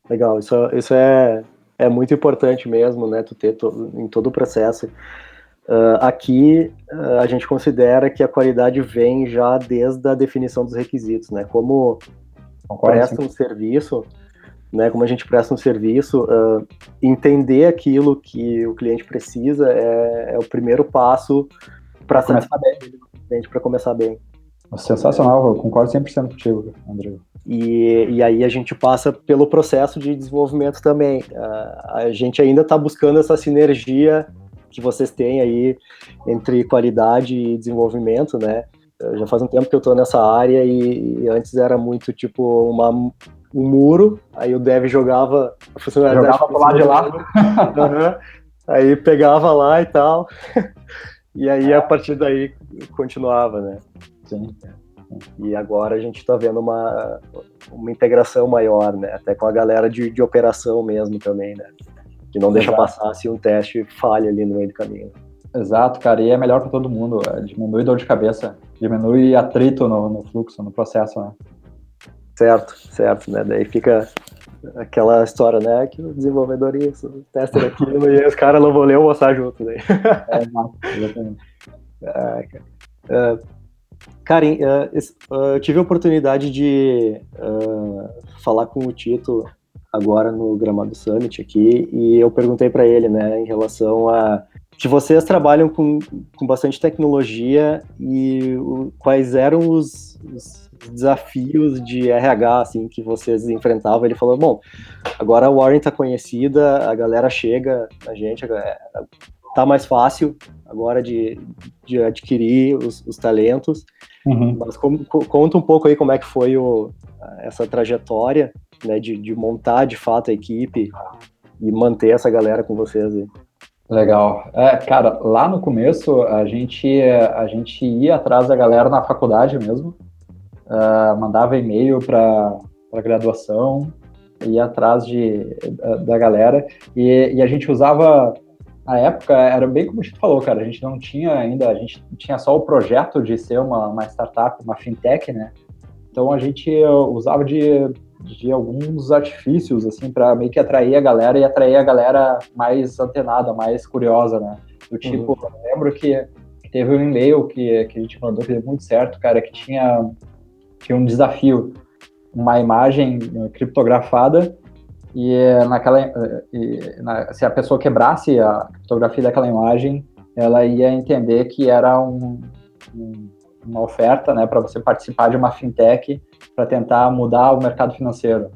Legal, isso, isso é, é muito importante mesmo, né, tu ter to, em todo o processo. Uh, aqui uh, a gente considera que a qualidade vem já desde a definição dos requisitos, né? Como Concordo, presta um serviço, né? Como a gente presta um serviço, uh, entender aquilo que o cliente precisa é, é o primeiro passo para começar bem, para começar bem. Sensacional, eu concordo 100% contigo, André. E, e aí a gente passa pelo processo de desenvolvimento também. A gente ainda está buscando essa sinergia que vocês têm aí entre qualidade e desenvolvimento, né? Já faz um tempo que eu estou nessa área e, e, antes era muito tipo uma um muro, aí o dev jogava a funcionalidade jogava pro lado de lá. uhum. Aí pegava lá e tal. E aí, a partir daí, continuava, né? Sim. E agora a gente está vendo uma, uma integração maior, né? Até com a galera de, de operação mesmo também, né? Que não deixa Exato. passar se um teste falha ali no meio do caminho. Exato, cara, e é melhor para todo mundo. É, diminui dor de cabeça, diminui atrito no, no fluxo, no processo, né? Certo, certo, né? Daí fica aquela história, né? Que o desenvolvedor isso, o tester aquilo, e os caras não vão ler ou mostrar junto. Daí. É, exatamente. Ah, cara. Uh, Karen, uh, eu tive a oportunidade de uh, falar com o Tito agora no Gramado Summit aqui, e eu perguntei para ele, né, em relação a que vocês trabalham com, com bastante tecnologia e o, quais eram os, os, desafios de RH assim que vocês enfrentavam. Ele falou: bom, agora a Warren está conhecida, a galera chega, a gente tá mais fácil agora de, de adquirir os, os talentos. Uhum. Mas como, conta um pouco aí como é que foi o, essa trajetória né, de, de montar de fato a equipe e manter essa galera com vocês aí. Legal. É, cara, lá no começo a gente, a gente ia atrás da galera na faculdade mesmo, uh, mandava e-mail para a graduação, ia atrás de, da galera e, e, a gente usava, na época, era bem como a gente falou, cara, a gente não tinha ainda, a gente tinha só o projeto de ser uma, uma startup, uma fintech, né? Então a gente usava de de alguns artifícios, assim, para meio que atrair a galera e atrair a galera mais antenada, mais curiosa, né? Do tipo, uhum. eu lembro que, teve um e-mail que, que a gente mandou que deu muito certo, cara, que tinha, tinha um desafio, uma imagem criptografada e naquela e, na, se a pessoa quebrasse a criptografia daquela imagem, ela ia entender que era um, um uma oferta, né, para você participar de uma fintech para tentar mudar o mercado financeiro.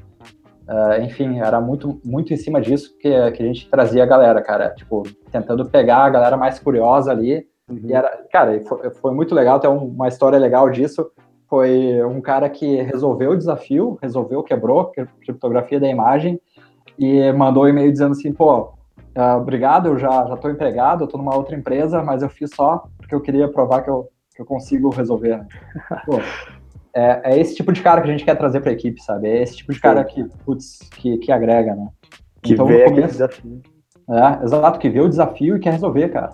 Uh, enfim, era muito, muito em cima disso que, que a gente trazia a galera, cara, tipo, tentando pegar a galera mais curiosa ali. Uhum. E era, cara, foi, foi muito legal, tem uma história legal disso. Foi um cara que resolveu o desafio, resolveu, quebrou a criptografia da imagem e mandou um e-mail dizendo assim, pô, uh, obrigado, eu já, já tô empregado, eu tô numa outra empresa, mas eu fiz só porque eu queria provar que eu, que eu consigo resolver. Né? Pô, é, é, esse tipo de cara que a gente quer trazer para a equipe, sabe? É esse tipo de cara que, putz, que, que agrega, né? Que então, vê começo, desafio. É, exato, que vê o desafio e quer resolver, cara.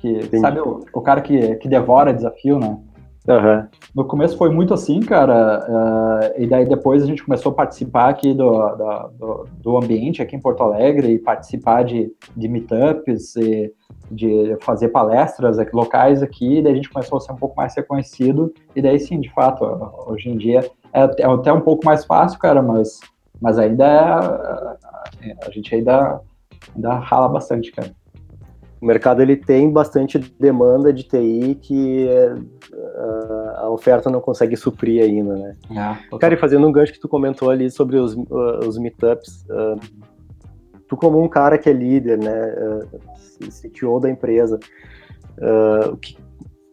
Que, Entendi. sabe, o, o cara que, que devora desafio, né? Uhum. No começo foi muito assim, cara, uh, e daí depois a gente começou a participar aqui do, do, do ambiente aqui em Porto Alegre e participar de, de meetups e de fazer palestras locais aqui, daí a gente começou a ser um pouco mais reconhecido, e daí sim, de fato, hoje em dia é, é até um pouco mais fácil, cara, mas, mas ainda é, a gente ainda, ainda rala bastante, cara o mercado ele tem bastante demanda de TI que uh, a oferta não consegue suprir ainda, né? Ah, Cara, e fazendo um gancho que tu comentou ali sobre os, uh, os meetups, uh, tu como um cara que é líder, né, CTO da empresa, que,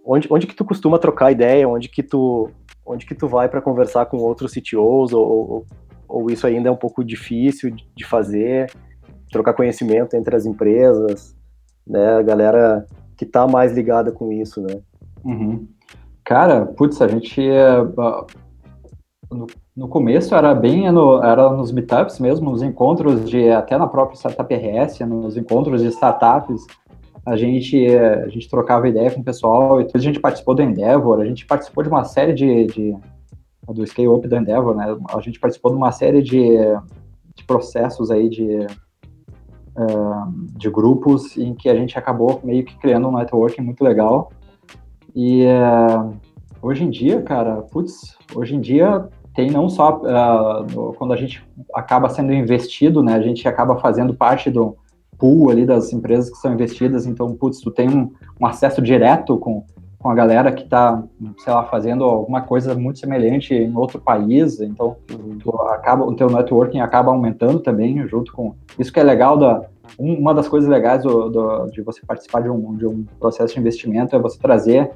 onde, onde que tu costuma trocar ideia, onde que tu, onde que tu vai para conversar com outros CTOs, ou, ou, ou, isso ainda é um pouco difícil de fazer, trocar conhecimento entre as empresas? né? A galera que tá mais ligada com isso, né? Uhum. Cara, putz, a gente é, no, no, começo era bem no, era nos meetups mesmo, nos encontros de até na própria startup RS, nos encontros de startups, a gente a gente trocava ideia com o pessoal e depois a gente participou do Endeavor, a gente participou de uma série de, de do Scale Up do Endeavor, né? A gente participou de uma série de, de processos aí de de grupos em que a gente acabou meio que criando um networking muito legal. E uh, hoje em dia, cara, putz, hoje em dia tem não só uh, quando a gente acaba sendo investido, né, a gente acaba fazendo parte do pool ali das empresas que são investidas, então, putz, tu tem um, um acesso direto com, com a galera que está, sei lá, fazendo alguma coisa muito semelhante em outro país, então acaba, o teu networking acaba aumentando também junto com isso que é legal da uma das coisas legais do, do, de você participar de um, de um processo de investimento é você trazer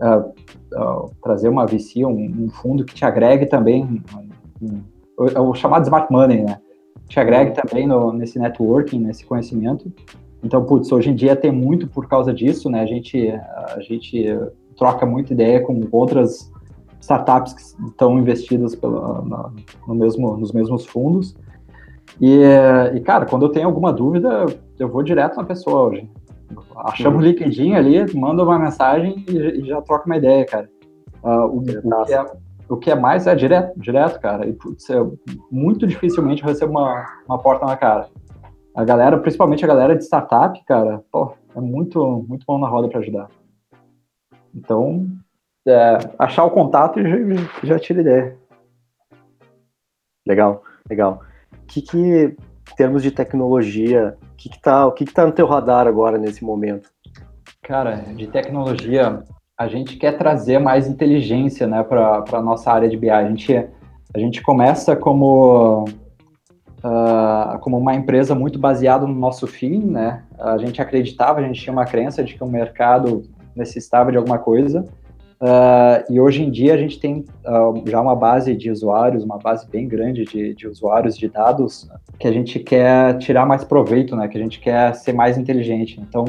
uh, uh, trazer uma VC, um, um, fundo que te agregue também o, o, chamado smart money, né? Te agrega também no, nesse networking, nesse conhecimento. Então, putz, hoje em dia tem muito por causa disso, né? A gente, a gente troca muita ideia com outras startups que estão investidas pela, na, no mesmo, nos mesmos fundos. E, e, cara, quando eu tenho alguma dúvida, eu vou direto na pessoa hoje. Achamos o LinkedIn ali, manda uma mensagem e, e já troca uma ideia, cara. Uh, o, o, que é, o, que é, mais é direto, direto, cara. E putz, é muito dificilmente recebo uma, uma porta na cara. A galera, principalmente a galera de startup, cara, pô, é muito, muito bom na roda para ajudar. Então, é, achar o contato e já, já tira ideia. Legal, legal. O que, que em termos de tecnologia, que, tá, o que, que tá no teu radar agora nesse momento? Cara, de tecnologia, a gente quer trazer mais inteligência né, para a nossa área de BI. A gente, a gente começa como, uh, como uma empresa muito baseada no nosso fim, né? A gente acreditava, a gente tinha uma crença de que o mercado necessitava de alguma coisa, Uh, e hoje em dia a gente tem uh, já uma base de usuários, uma base bem grande de, de, usuários de dados que a gente quer tirar mais proveito, né? Que a gente quer ser mais inteligente. Então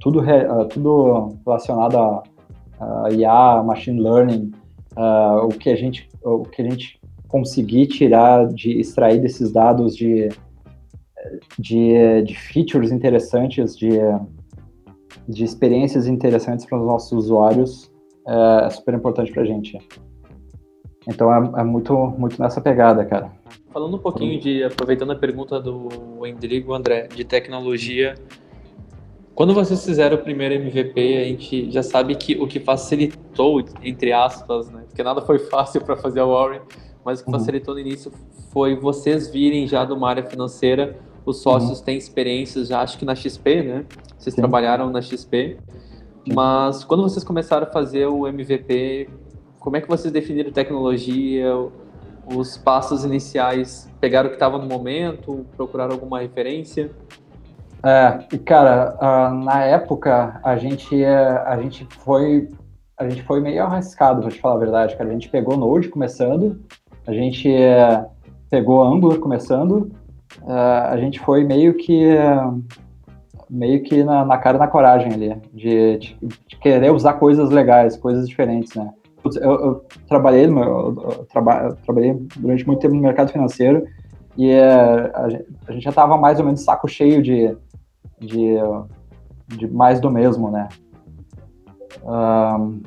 tudo, re, uh, tudo relacionado a IA, machine learning, o que a gente o que a gente conseguir tirar de extrair desses dados de de, de features interessantes, de, de experiências interessantes para os nossos usuários é, super importante para a gente. Então é, é, muito, muito nessa pegada, cara. Falando um pouquinho de, aproveitando a pergunta do Endrigo, André, de tecnologia, quando vocês fizeram o primeiro MVP, a gente já sabe que o que facilitou, entre aspas, né? Porque nada foi fácil para fazer a Warren, mas o que uhum. facilitou no início foi vocês virem já de uma área financeira, os sócios uhum. têm experiências já, acho que na XP, né? Vocês Sim. trabalharam na XP. Mas quando vocês começaram a fazer o MVP, como é que vocês definiram tecnologia, os passos iniciais? Pegaram o que estava no momento, procuraram alguma referência? É, cara, na época a gente a gente foi a gente foi meio arriscado, para te falar a verdade, cara. A gente pegou Node começando, a gente pegou Angular começando, a gente foi meio que meio que na, na cara e na coragem ali, de, de, de, querer usar coisas legais, coisas diferentes, né? Eu, eu trabalhei, eu, eu, eu trabalhei durante muito tempo no mercado financeiro e é, a, gente, a, gente, já estava mais ou menos saco cheio de, de, de mais do mesmo, né? Um,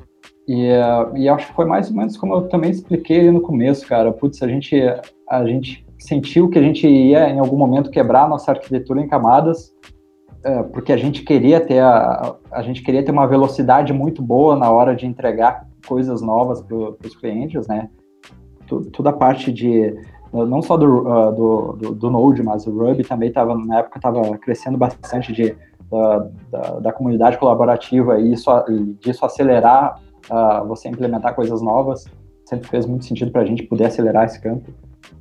e, e acho que foi mais ou menos como eu também expliquei ali no começo, cara. Putz, a gente, a gente sentiu que a gente ia em algum momento quebrar nossa arquitetura em camadas é, porque a gente queria ter a, a gente queria ter uma velocidade muito boa na hora de entregar coisas novas para os clientes, né? Toda a parte de não só do, uh, do, do, do, Node, mas o Ruby também estava na época estava crescendo bastante de da, da, da, comunidade colaborativa e isso e disso acelerar uh, você implementar coisas novas sempre fez muito sentido para a gente poder acelerar esse campo.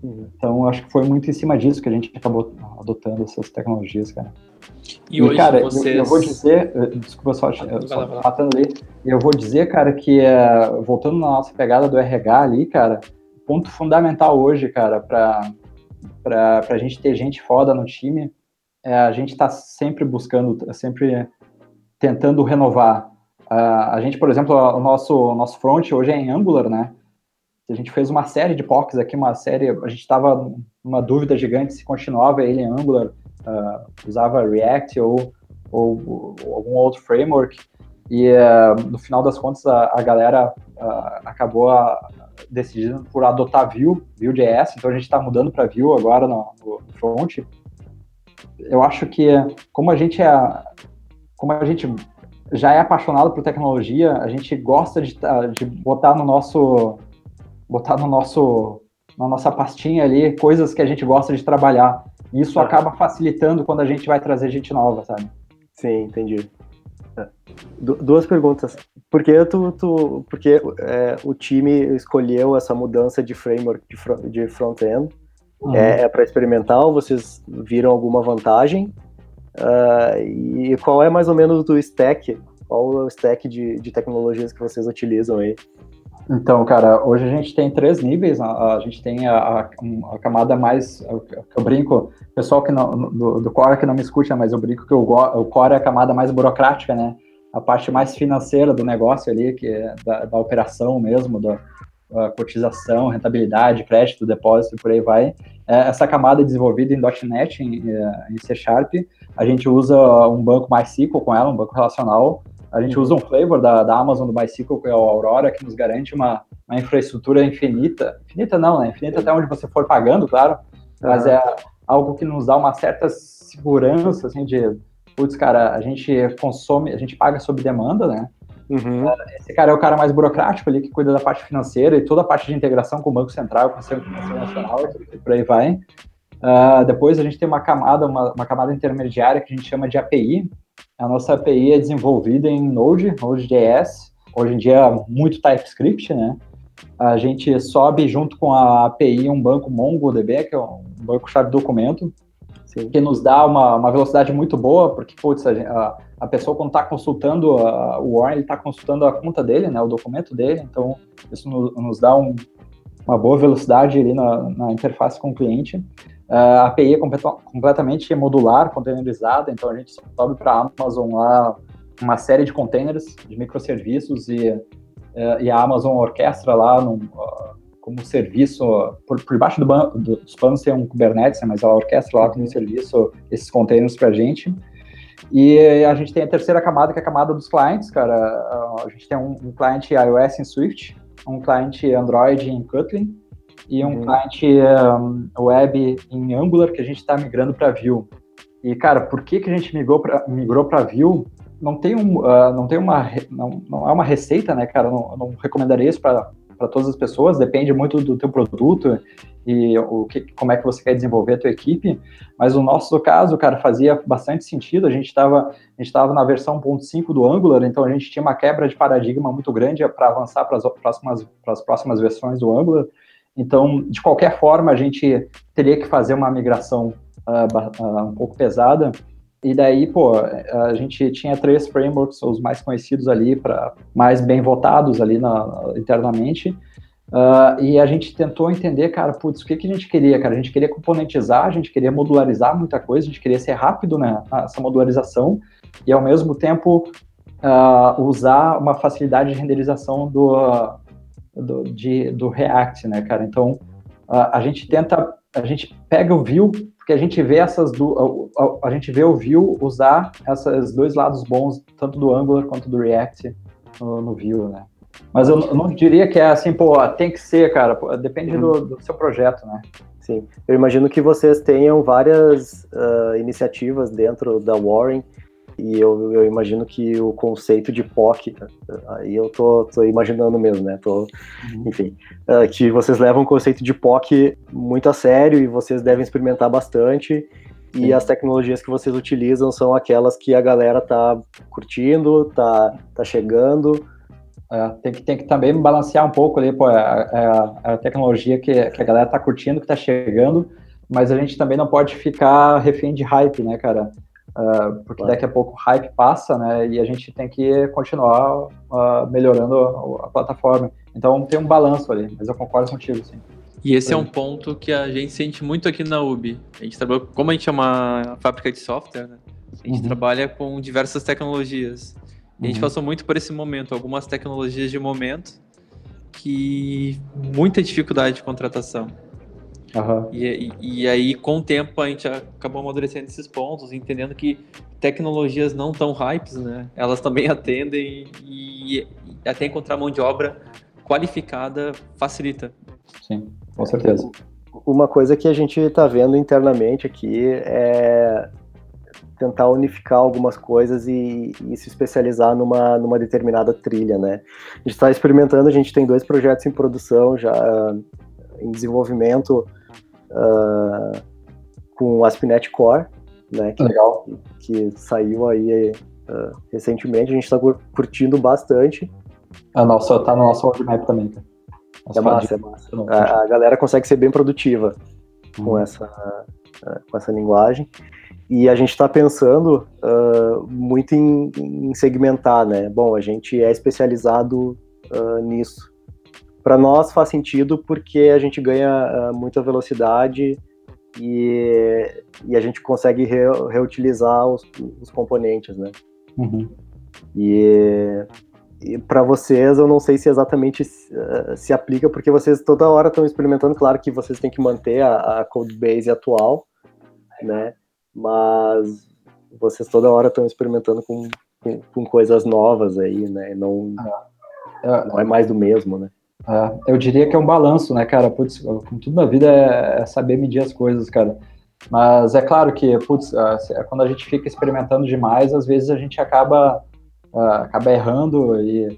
Uhum. Então acho que foi muito em cima disso que a gente acabou adotando essas tecnologias, cara. E, e hoje cara, vocês... eu, eu, vou dizer, desculpa só, só matando ali, eu vou dizer, cara, que uh, voltando na nossa pegada do RH ali, cara, ponto fundamental hoje, cara, para a gente ter gente foda no time, é a gente está sempre buscando, sempre tentando renovar. Uh, a gente, por exemplo, o nosso, nosso front hoje é em Angular, né? A gente fez uma série de POCs aqui, uma série, a gente estava numa dúvida gigante se continuava ele em Angular, uh, usava React ou, ou, ou, algum outro framework, e uh, no final das contas a, a galera uh, acabou decidindo por adotar Vue, Vue.js, então a gente está mudando para Vue agora no, no, front. Eu acho que como a gente é, como a gente já é apaixonado por tecnologia, a gente gosta de, de botar no nosso botar no nosso, na nossa pastinha ali coisas que a gente gosta de trabalhar. E isso acaba facilitando quando a gente vai trazer gente nova, sabe? Sim, entendi. Duas perguntas. Por que, tu, tu, porque, é, o time escolheu essa mudança de framework de, front, de front-end? Uhum. É, é para experimental? Vocês viram alguma vantagem? Uh, e qual é mais ou menos o stack? Qual é o stack de, de tecnologias que vocês utilizam aí? Então, cara, hoje a gente tem três níveis. A, a gente tem a, a, camada mais. Eu brinco, pessoal que não, do, do Core que não me escuta, mas eu brinco que o, o Core é a camada mais burocrática, né? A parte mais financeira do negócio ali, que é da, da operação mesmo, da, da, cotização, rentabilidade, crédito, depósito, por aí vai. É, essa camada é desenvolvida em .NET, em, é, em C Sharp. A gente usa um banco MySQL com ela, um banco relacional a gente usa um flavor da, da Amazon do MySQL, que é o Aurora, que nos garante uma, uma infraestrutura infinita. Infinita não, né? Infinita até onde você for pagando, claro. Mas é algo que nos dá uma certa segurança, assim, de, putz, cara, a gente consome, a gente paga sob demanda, né? Uhum. Esse cara é o cara mais burocrático ali, que cuida da parte financeira e toda a parte de integração com o Banco Central, com o Conselho Nacional e por aí vai. Uh, depois a gente tem uma camada, uma, uma camada intermediária que a gente chama de API, a nossa API é desenvolvida em Node, Node.js, hoje em dia é muito TypeScript, né? A gente sobe junto com a API um banco MongoDB, que é um banco-chave documento, Sim. que nos dá uma, uma, velocidade muito boa, porque, putz, a, a pessoa quando está consultando a, o Warren, ele está consultando a conta dele, né, o documento dele, então isso no, nos dá um, uma boa velocidade ali na, na interface com o cliente. A API é completamente modular, containerizada, então a gente sobe para a Amazon lá uma série de containers de microserviços e, uh, e a Amazon orquestra lá num, como serviço, por, por baixo do dos panos tem um Kubernetes, né, mas ela orquestra lá como serviço esses containers para a gente. E a gente tem a terceira camada, que é a camada dos clientes, cara. A gente tem um, um cliente iOS em Swift, um cliente Android em Kotlin, e um uhum. cliente um, web em Angular que a gente está migrando para Vue. E, cara, por que, que a gente migrou para migrou para Vue? Não tem, um, uh, não tem uma, não, não é uma receita, né, cara? Eu não, não recomendaria isso para todas as pessoas, depende muito do teu produto e o que, como é que você quer desenvolver a tua equipe, mas no nosso caso, cara, fazia bastante sentido, a gente estava a gente na versão 1.5 do Angular, então a gente tinha uma quebra de paradigma muito grande para avançar para as próximas, próximas versões do Angular, então, de qualquer forma, a gente teria que fazer uma migração uh, uh, um pouco pesada. E daí, pô, a gente tinha três frameworks, os mais conhecidos ali, para mais bem votados ali na, internamente. Uh, e a gente tentou entender, cara, putz, o que, que a gente queria, cara? A gente queria componentizar, a gente queria modularizar muita coisa, a gente queria ser rápido né, nessa modularização e, ao mesmo tempo, uh, usar uma facilidade de renderização do, do, de, do React, né, cara? Então, a, a gente tenta, a gente pega o Vue, porque a gente vê essas do, a, a, gente vê o Vue usar esses dois lados bons, tanto do Angular quanto do React no, no Vue, né? Mas eu, eu, não diria que é assim, pô, tem que ser, cara, pô, depende do, uhum. do, seu projeto, né? Sim, eu imagino que vocês tenham várias uh, iniciativas dentro da Warren e eu, eu, imagino que o conceito de POC, aí eu tô, tô imaginando mesmo, né? Tô, uhum. Enfim, uh, que vocês levam o conceito de POC muito a sério e vocês devem experimentar bastante. Sim. E as tecnologias que vocês utilizam são aquelas que a galera tá curtindo, tá, tá chegando. É, tem, que, tem que também balancear um pouco ali, pô, é, é, a tecnologia que, que a galera tá curtindo, que tá chegando, mas a gente também não pode ficar refém de hype, né, cara? Uh, porque claro. daqui a pouco o hype passa, né? E a gente tem que continuar uh, melhorando a, a, plataforma. Então tem um balanço ali, mas eu concordo contigo, sim. E esse é um ponto que a gente sente muito aqui na UB. A gente trabalha, como a gente é uma fábrica de software, né? A gente uhum. trabalha com diversas tecnologias. E a gente uhum. passou muito por esse momento, algumas tecnologias de momento que muita dificuldade de contratação. Uhum. E, e, aí, com o tempo, a gente acabou amadurecendo esses pontos, entendendo que tecnologias não tão hypes, né? Elas também atendem e, e até encontrar mão de obra qualificada facilita. Sim, com certeza. Uma coisa que a gente está vendo internamente aqui é tentar unificar algumas coisas e, e, se especializar numa, numa determinada trilha, né? A gente está experimentando, a gente tem dois projetos em produção já em desenvolvimento uh, com o ASP.NET Core, né, que, Legal. que saiu aí uh, recentemente, a gente está curtindo bastante. A nossa, tá no nosso roadmap também, cara. É massa, é massa. A, a, galera consegue ser bem produtiva com, uhum. essa, uh, com essa linguagem. E a gente está pensando uh, muito em, em, segmentar, né? Bom, a gente é especializado uh, nisso. Para nós faz sentido porque a gente ganha uh, muita velocidade e, e a gente consegue re, reutilizar os, os, componentes, né? Uhum. E, e para vocês, eu não sei se exatamente uh, se aplica, porque vocês toda hora estão experimentando. Claro que vocês têm que manter a, a code base atual, né? Mas vocês toda hora estão experimentando com, com, com, coisas novas aí, né? Não, é, não é mais do mesmo, né? É, eu diria que é um balanço, né, cara? Putz, com tudo na vida é, é, saber medir as coisas, cara. Mas é claro que, putz, é, quando a gente fica experimentando demais, às vezes a gente acaba, uh, acaba errando e,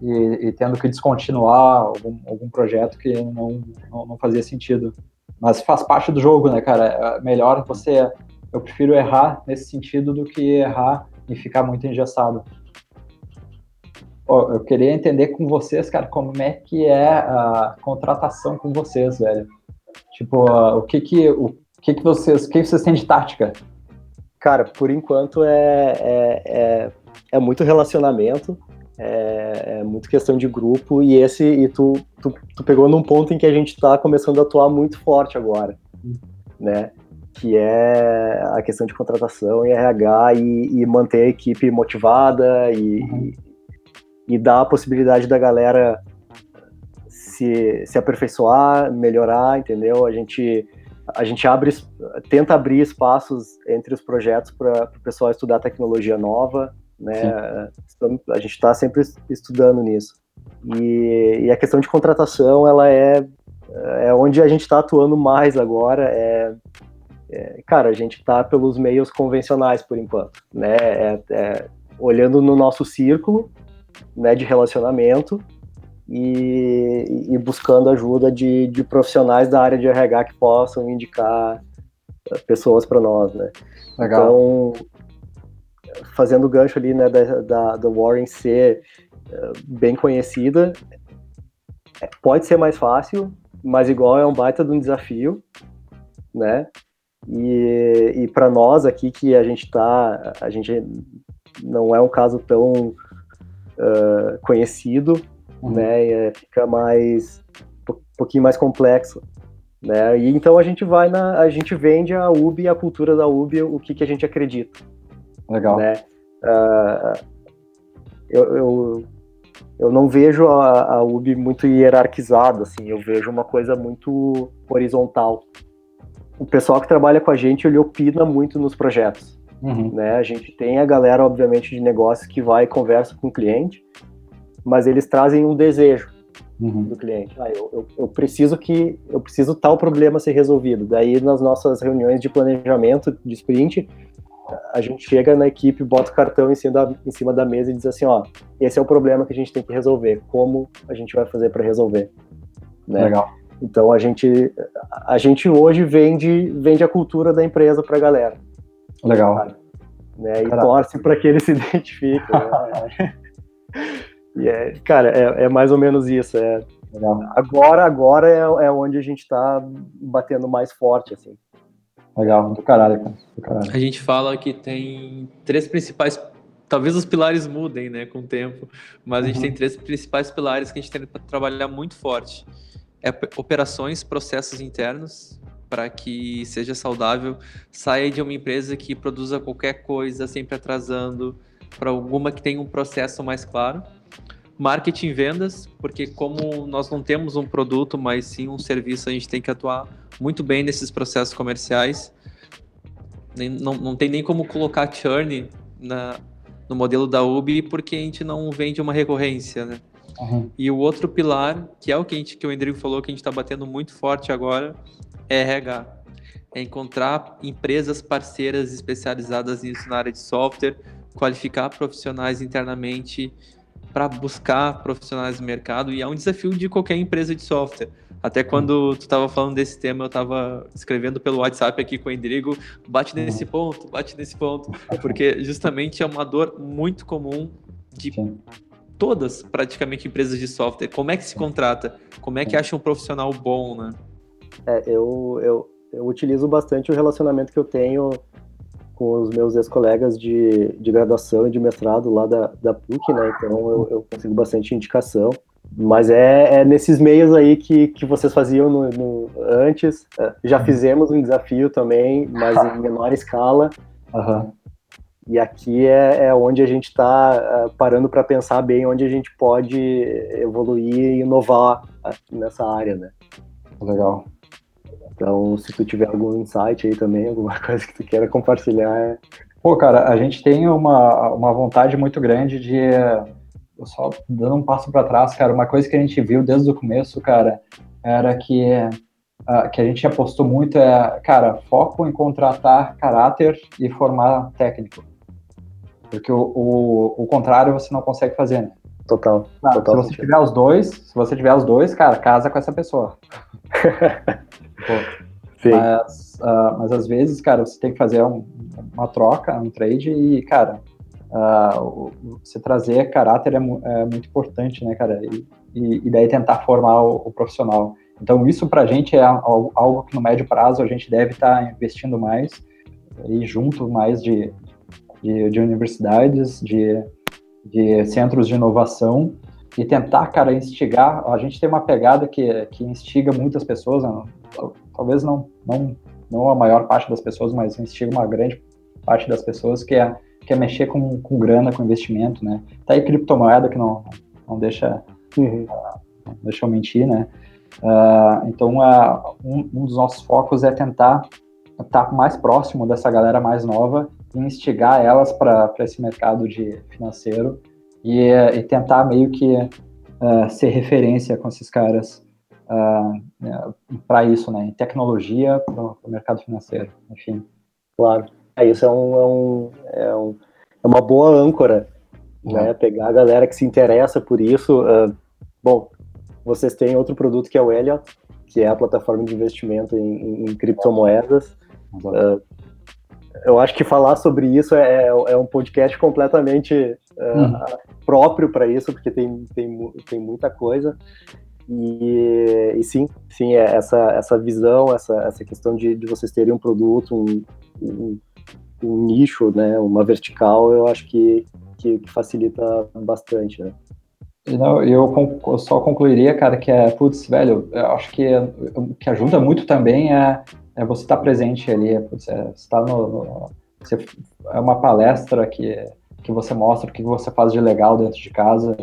e, e, tendo que descontinuar algum, algum projeto que não, não, não, fazia sentido. Mas faz parte do jogo, né, cara? Melhor você. Eu prefiro errar nesse sentido do que errar e ficar muito engessado eu queria entender com vocês, cara, como é que é a contratação com vocês, velho. Tipo, o que que, o que que vocês, o que vocês têm de tática? Cara, por enquanto é, é, é, é muito relacionamento, é, é, muito questão de grupo e esse e tu, tu, tu pegou num ponto em que a gente está começando a atuar muito forte agora, né? Que é a questão de contratação e RH e, e manter a equipe motivada e, uhum e dá a possibilidade da galera se, se aperfeiçoar, melhorar, entendeu? A gente a gente abre, tenta abrir espaços entre os projetos para o pessoal estudar tecnologia nova, né? Sim. A gente está sempre estudando nisso. E, e, a questão de contratação, ela é, é onde a gente está atuando mais agora. É, é cara, a gente está pelos meios convencionais por enquanto, né? É, é, olhando no nosso círculo, né, de relacionamento e, e buscando ajuda de, de, profissionais da área de RH que possam indicar eh, pessoas para nós, né? Legal. Então, fazendo o gancho ali, né, da, da, da Warren ser uh, bem conhecida, é, pode ser mais fácil, mas igual é um baita de um desafio, né? E, e para nós aqui que a gente tá, a gente não é um caso tão uh, conhecido, uhum. né? E, fica mais um pouquinho mais complexo, né? E então a gente vai na, a gente vende a UB, a cultura da UB, o que que a gente acredita. Legal. Né? Uh, eu, eu, eu não vejo a, a UB muito hierarquizada, assim. Eu vejo uma coisa muito horizontal. O pessoal que trabalha com a gente ele opina muito nos projetos. Uhum. Né? A gente tem a galera, obviamente, de negócio que vai e conversa com o cliente, mas eles trazem um desejo uhum. do cliente. Ah, eu, eu, eu, preciso que eu preciso tal problema ser resolvido. Daí nas nossas reuniões de planejamento de sprint, a gente chega na equipe, bota o cartão em cima, da, em cima da mesa e diz assim, ó, esse é o problema que a gente tem que resolver. Como a gente vai fazer para resolver? Né? Legal. Então a gente a gente hoje vende vende a cultura da empresa para a galera. Legal. Né? E Caraca. torce para que ele se identifique. Né? e é, cara, é, é, mais ou menos isso. É, Legal. Agora, agora é, é onde a gente está batendo mais forte, assim. Legal, do caralho, cara. Do caralho. A gente fala que tem três principais talvez os pilares mudem, né, com o tempo, mas a gente uhum. tem três principais pilares que a gente tem para trabalhar muito forte. É operações, processos internos, para que seja saudável, saia de uma empresa que produza qualquer coisa, sempre atrasando, para alguma que tenha um processo mais claro. Marketing e vendas, porque como nós não temos um produto, mas sim um serviço, a gente tem que atuar muito bem nesses processos comerciais. Não, não tem nem como colocar churn na, no modelo da UBI, porque a gente não vende uma recorrência, né? Uhum. E o outro pilar, que é o que, a gente, que o Endrigo falou, que a gente está batendo muito forte agora, RH. É encontrar empresas parceiras especializadas nisso na área de software, qualificar profissionais internamente para buscar profissionais no mercado e é um desafio de qualquer empresa de software. Até quando tu estava falando desse tema, eu estava escrevendo pelo WhatsApp aqui com o Endrigo, bate nesse ponto, bate nesse ponto, porque justamente é uma dor muito comum de todas praticamente empresas de software. Como é que se contrata? Como é que acha um profissional bom, né? É, eu, eu, eu utilizo bastante o relacionamento que eu tenho com os meus ex-colegas de, de graduação e de mestrado lá da, da PUC, né? Então eu, eu consigo bastante indicação. Mas é, é, nesses meios aí que, que vocês faziam no, no antes. É, já fizemos um desafio também, mas em menor escala. Uhum. E aqui é, é, onde a gente está é, parando para pensar bem onde a gente pode evoluir e inovar nessa área, né? Legal. Então, se tu tiver algum insight aí também, alguma coisa que tu queira compartilhar. É... Pô, cara, a gente tem uma, uma vontade muito grande de só dando um passo para trás, cara, uma coisa que a gente viu desde o começo, cara, era que uh, que a gente apostou muito é, cara, foco em contratar caráter e formar técnico. Porque o, o, o contrário você não consegue fazer, né? Total. total se você tiver os dois, se você tiver os dois, cara, casa com essa pessoa. Mas, uh, mas às vezes, cara, você tem que fazer um, uma troca, um trade e, cara, uh, você trazer caráter é, é, muito importante, né, cara? E, e, e daí tentar formar o, o, profissional. Então, isso para a gente é algo, algo, que no médio prazo a gente deve estar tá investindo mais e junto mais de, de, de universidades, de, de centros de inovação e tentar, cara, instigar. A gente tem uma pegada que, que instiga muitas pessoas, né? Talvez não, não, não a maior parte das pessoas, mas instiga uma grande parte das pessoas, que é quer mexer com, com grana, com investimento, né? Tá aí criptomoeda que não, não deixa, uhum. não deixa eu mentir, né? Uh, então, uh, um, um, dos nossos focos é tentar estar mais próximo dessa galera mais nova e instigar elas para esse mercado de financeiro e, e tentar meio que uh, ser referência com esses caras para isso, né? Em tecnologia, para o mercado financeiro, enfim. Claro. É, isso é, um, é, um, é, um, é uma boa âncora, uhum. né? Pegar a galera que se interessa por isso. Uh, bom, vocês têm outro produto que é o Elliot, que é a plataforma de investimento em, em criptomoedas. Uh, eu acho que falar sobre isso é, é um podcast completamente uh, uhum. próprio para isso, porque tem, tem, tem muita coisa. E, e, sim, sim, é essa, essa visão, essa, essa questão de, de vocês terem um produto, um, um, um nicho, né, uma vertical, eu acho que, que, que facilita bastante, né? Não, eu, eu, só concluiria, cara, que é, putz, velho, eu acho que o que ajuda muito também é, é você estar tá presente ali, putz, é, você tá no, no você, é uma palestra que, que você mostra o que você faz de legal dentro de casa,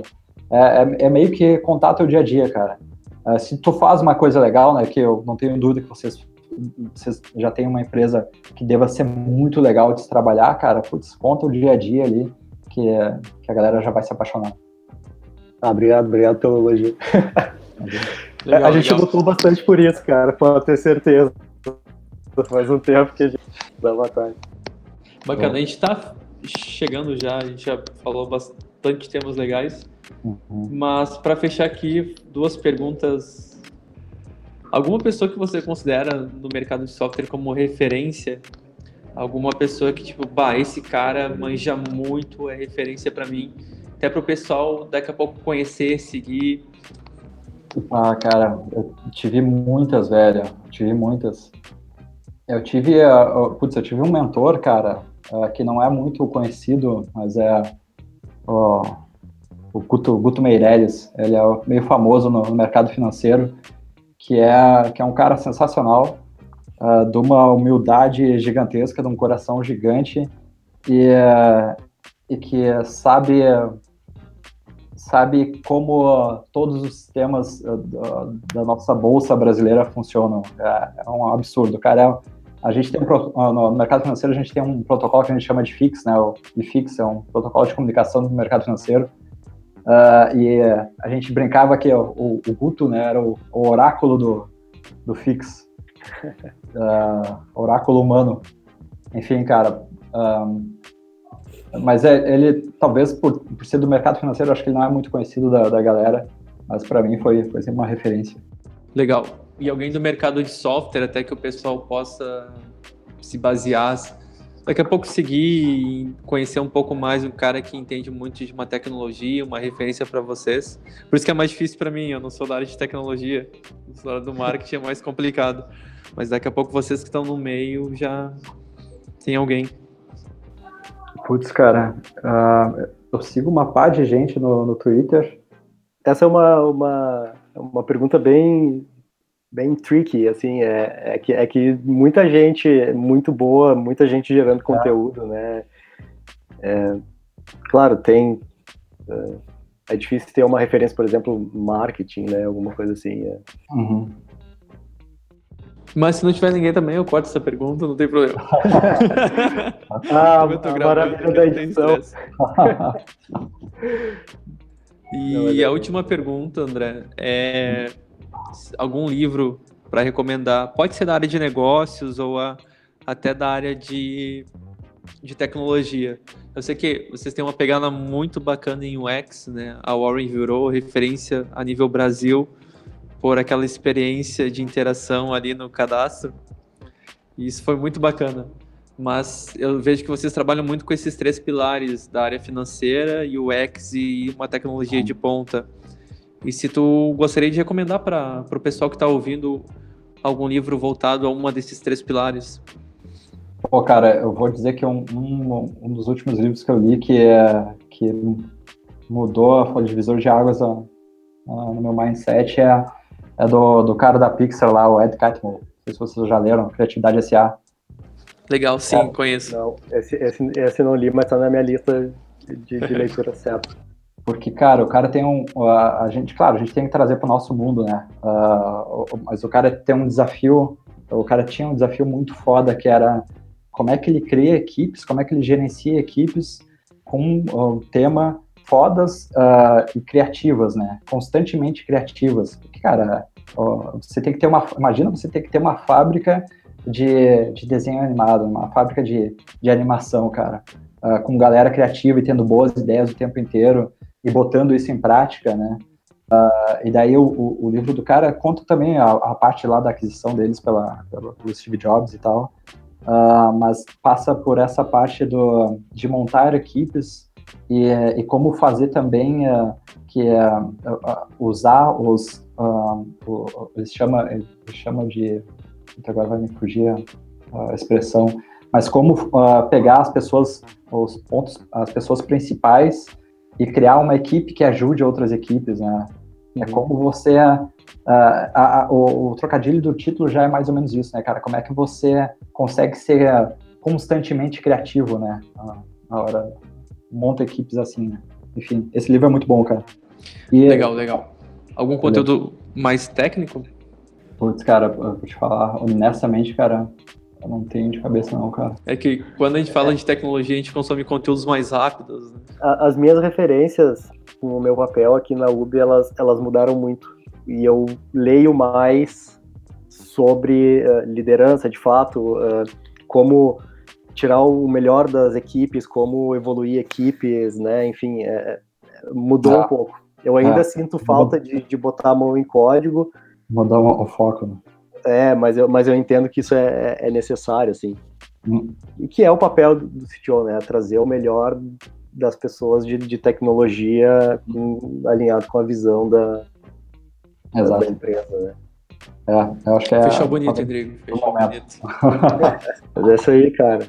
é, é, é meio que contar teu dia a dia, cara. É, se tu faz uma coisa legal, né, que eu não tenho dúvida que vocês vocês já têm uma empresa que deva ser muito legal de se trabalhar, cara, putz, conta o dia a dia ali, que, que a galera já vai se apaixonar. Ah, obrigado, obrigado pelo elogio. legal, a gente legal. lutou bastante por isso, cara, pode ter certeza. Faz um tempo que a gente dá batalha. Bacana, a gente tá chegando já, a gente já falou bastante temas legais, uhum. mas para fechar aqui, duas perguntas Alguma pessoa que você considera no mercado de software como referência? Alguma pessoa que, tipo, bah, esse cara manja muito, é referência para mim, até para o pessoal daqui a pouco conhecer, seguir? Ah, cara, eu tive muitas, velho. Tive muitas. Eu tive, uh, putz, eu tive um mentor, cara, uh, que não é muito conhecido, mas é uh, o Guto, Guto Meirelles. Ele é meio famoso no, no mercado financeiro que é, que é um cara sensacional, uh, de uma humildade gigantesca, de um coração gigante e, uh, e que sabe sabe como todos os sistemas da nossa bolsa brasileira funcionam. É, é um absurdo, cara. É, a gente tem um, no mercado financeiro a gente tem um protocolo que a gente chama de FIX, né? O IFIX é um protocolo de comunicação do mercado financeiro Uh, e a gente brincava que o, o Guto né, era o, o, oráculo do, do Fix, uh, oráculo humano. Enfim, cara. Um, mas é, ele, talvez por, por ser do mercado financeiro, acho que ele não é muito conhecido da, da galera, mas para mim foi, foi sempre uma referência. Legal. E alguém do mercado de software, até que o pessoal possa se basear daqui a pouco seguir e conhecer um pouco mais um cara que entende muito de uma tecnologia, uma referência para vocês. Por isso que é mais difícil para mim, eu não sou da área de tecnologia, sou da área do marketing, é mais complicado. Mas daqui a pouco vocês que estão no meio já tem alguém. Putz, cara, uh, eu sigo uma pá de gente no, no Twitter. essa é uma, uma, uma pergunta bem, bem tricky, assim, é, é, que, é que muita gente muito boa, muita gente gerando conteúdo, né? É, claro, tem. É, é, difícil ter uma referência, por exemplo, marketing, né? Alguma coisa assim. É. Uhum. Mas se não tiver ninguém também, eu corto essa pergunta, não tem problema. ah, a maravilha da edição. e a última pergunta, André, é algum livro para recomendar? Pode ser da área de negócios ou a, até da área de, de tecnologia. Eu sei que vocês têm uma pegada muito bacana em UX, né? A Warren virou referência a nível Brasil por aquela experiência de interação ali no cadastro. E isso foi muito bacana. Mas eu vejo que vocês trabalham muito com esses três pilares da área financeira, UX e uma tecnologia de ponta. E se tu gostaria de recomendar para o pessoal que está ouvindo algum livro voltado a uma desses três pilares? Pô, cara, eu vou dizer que um, um, um dos últimos livros que eu li que, é, que mudou a divisor de águas a, a, no meu mindset é é do, do cara da Pixar lá, o Ed Catmull. Não sei se vocês já leram, Criatividade S.A. Legal, sim, é, conheço. Não, esse, esse, esse não li, mas tá na minha lista de, de leitura certa. Porque, cara, o cara tem um. A, a, gente, claro, a gente tem que trazer para o nosso mundo, né? Uh, mas o cara tem um desafio. O cara tinha um desafio muito foda que era como é que ele cria equipes, como é que ele gerencia equipes com o tema fodas uh, e criativas, né? Constantemente criativas. Porque, cara, você tem que ter uma. Imagina você ter que ter uma fábrica de, de desenho animado, uma fábrica de, de animação, cara. Uh, com galera criativa e tendo boas ideias o tempo inteiro e botando isso em prática, né? Uh, e daí o, o, livro do cara conta também a, a, parte lá da aquisição deles pela, pelo, pelo Steve Jobs e tal, uh, mas passa por essa parte do, de montar equipes e, e como fazer também uh, que uh, usar os uh, eles chamam eles chamam de agora vai me fugir a expressão mas como pegar as pessoas os pontos as pessoas principais e criar uma equipe que ajude outras equipes né é uhum. como você a, a, o, o, trocadilho do título já é mais ou menos isso, né, cara? Como é que você consegue ser constantemente criativo, né? Na hora monta equipes assim, né? Enfim, esse livro é muito bom, cara. E, legal, legal. Algum conteúdo mais técnico? Putz, cara, vou te falar honestamente, cara, eu não tenho de cabeça não, cara. É que quando a gente fala de tecnologia, a gente consome conteúdos mais rápidos. Né? As minhas referências com o meu papel aqui na UB, elas, elas mudaram muito. E eu leio mais sobre uh, liderança, de fato, uh, como tirar o melhor das equipes, como evoluir equipes, né? Enfim, é, é mudou ah, um pouco. Eu ainda ah, sinto falta de, de botar a mão em código. Mudar o foco, né? É, mas eu, mas eu entendo que isso é, é necessário, assim. E que é o papel do, CTO, né? Trazer o melhor das pessoas de, de tecnologia com, alinhado com a visão da, da empresa, né? É, eu acho que é. Fechou bonito, Rodrigo. Fechou bonito. Mas é isso aí, cara.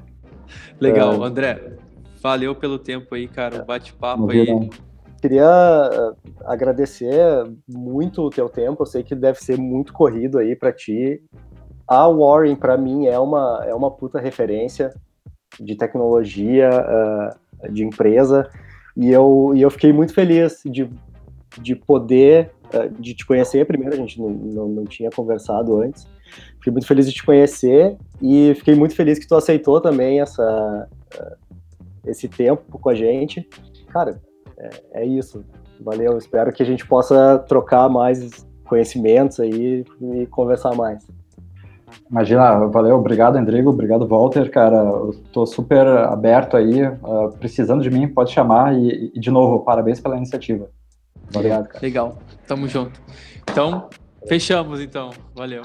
Legal, é. André. Valeu pelo tempo aí, cara. Bate-papo aí. Queria agradecer muito o teu tempo. Eu sei que deve ser muito corrido aí para ti. A Warren, para mim, é uma, é uma puta referência de tecnologia, uh, de empresa. E eu, e eu fiquei muito feliz de, de poder, uh, de te conhecer. Primeiro, a gente não, não, não tinha conversado antes. Fiquei muito feliz de te conhecer e fiquei muito feliz que tu aceitou também essa, eh, esse tempo com a gente. Cara, é, é isso. Valeu. Espero que a gente possa trocar mais conhecimentos aí e conversar mais. Imagina, valeu, obrigado, Endrigo, obrigado, Walter, cara, eu tô super aberto aí, uh, precisando de mim, pode chamar e, e, de novo, parabéns pela iniciativa. Obrigado, cara. Legal, tamo junto. Então, fechamos então, valeu.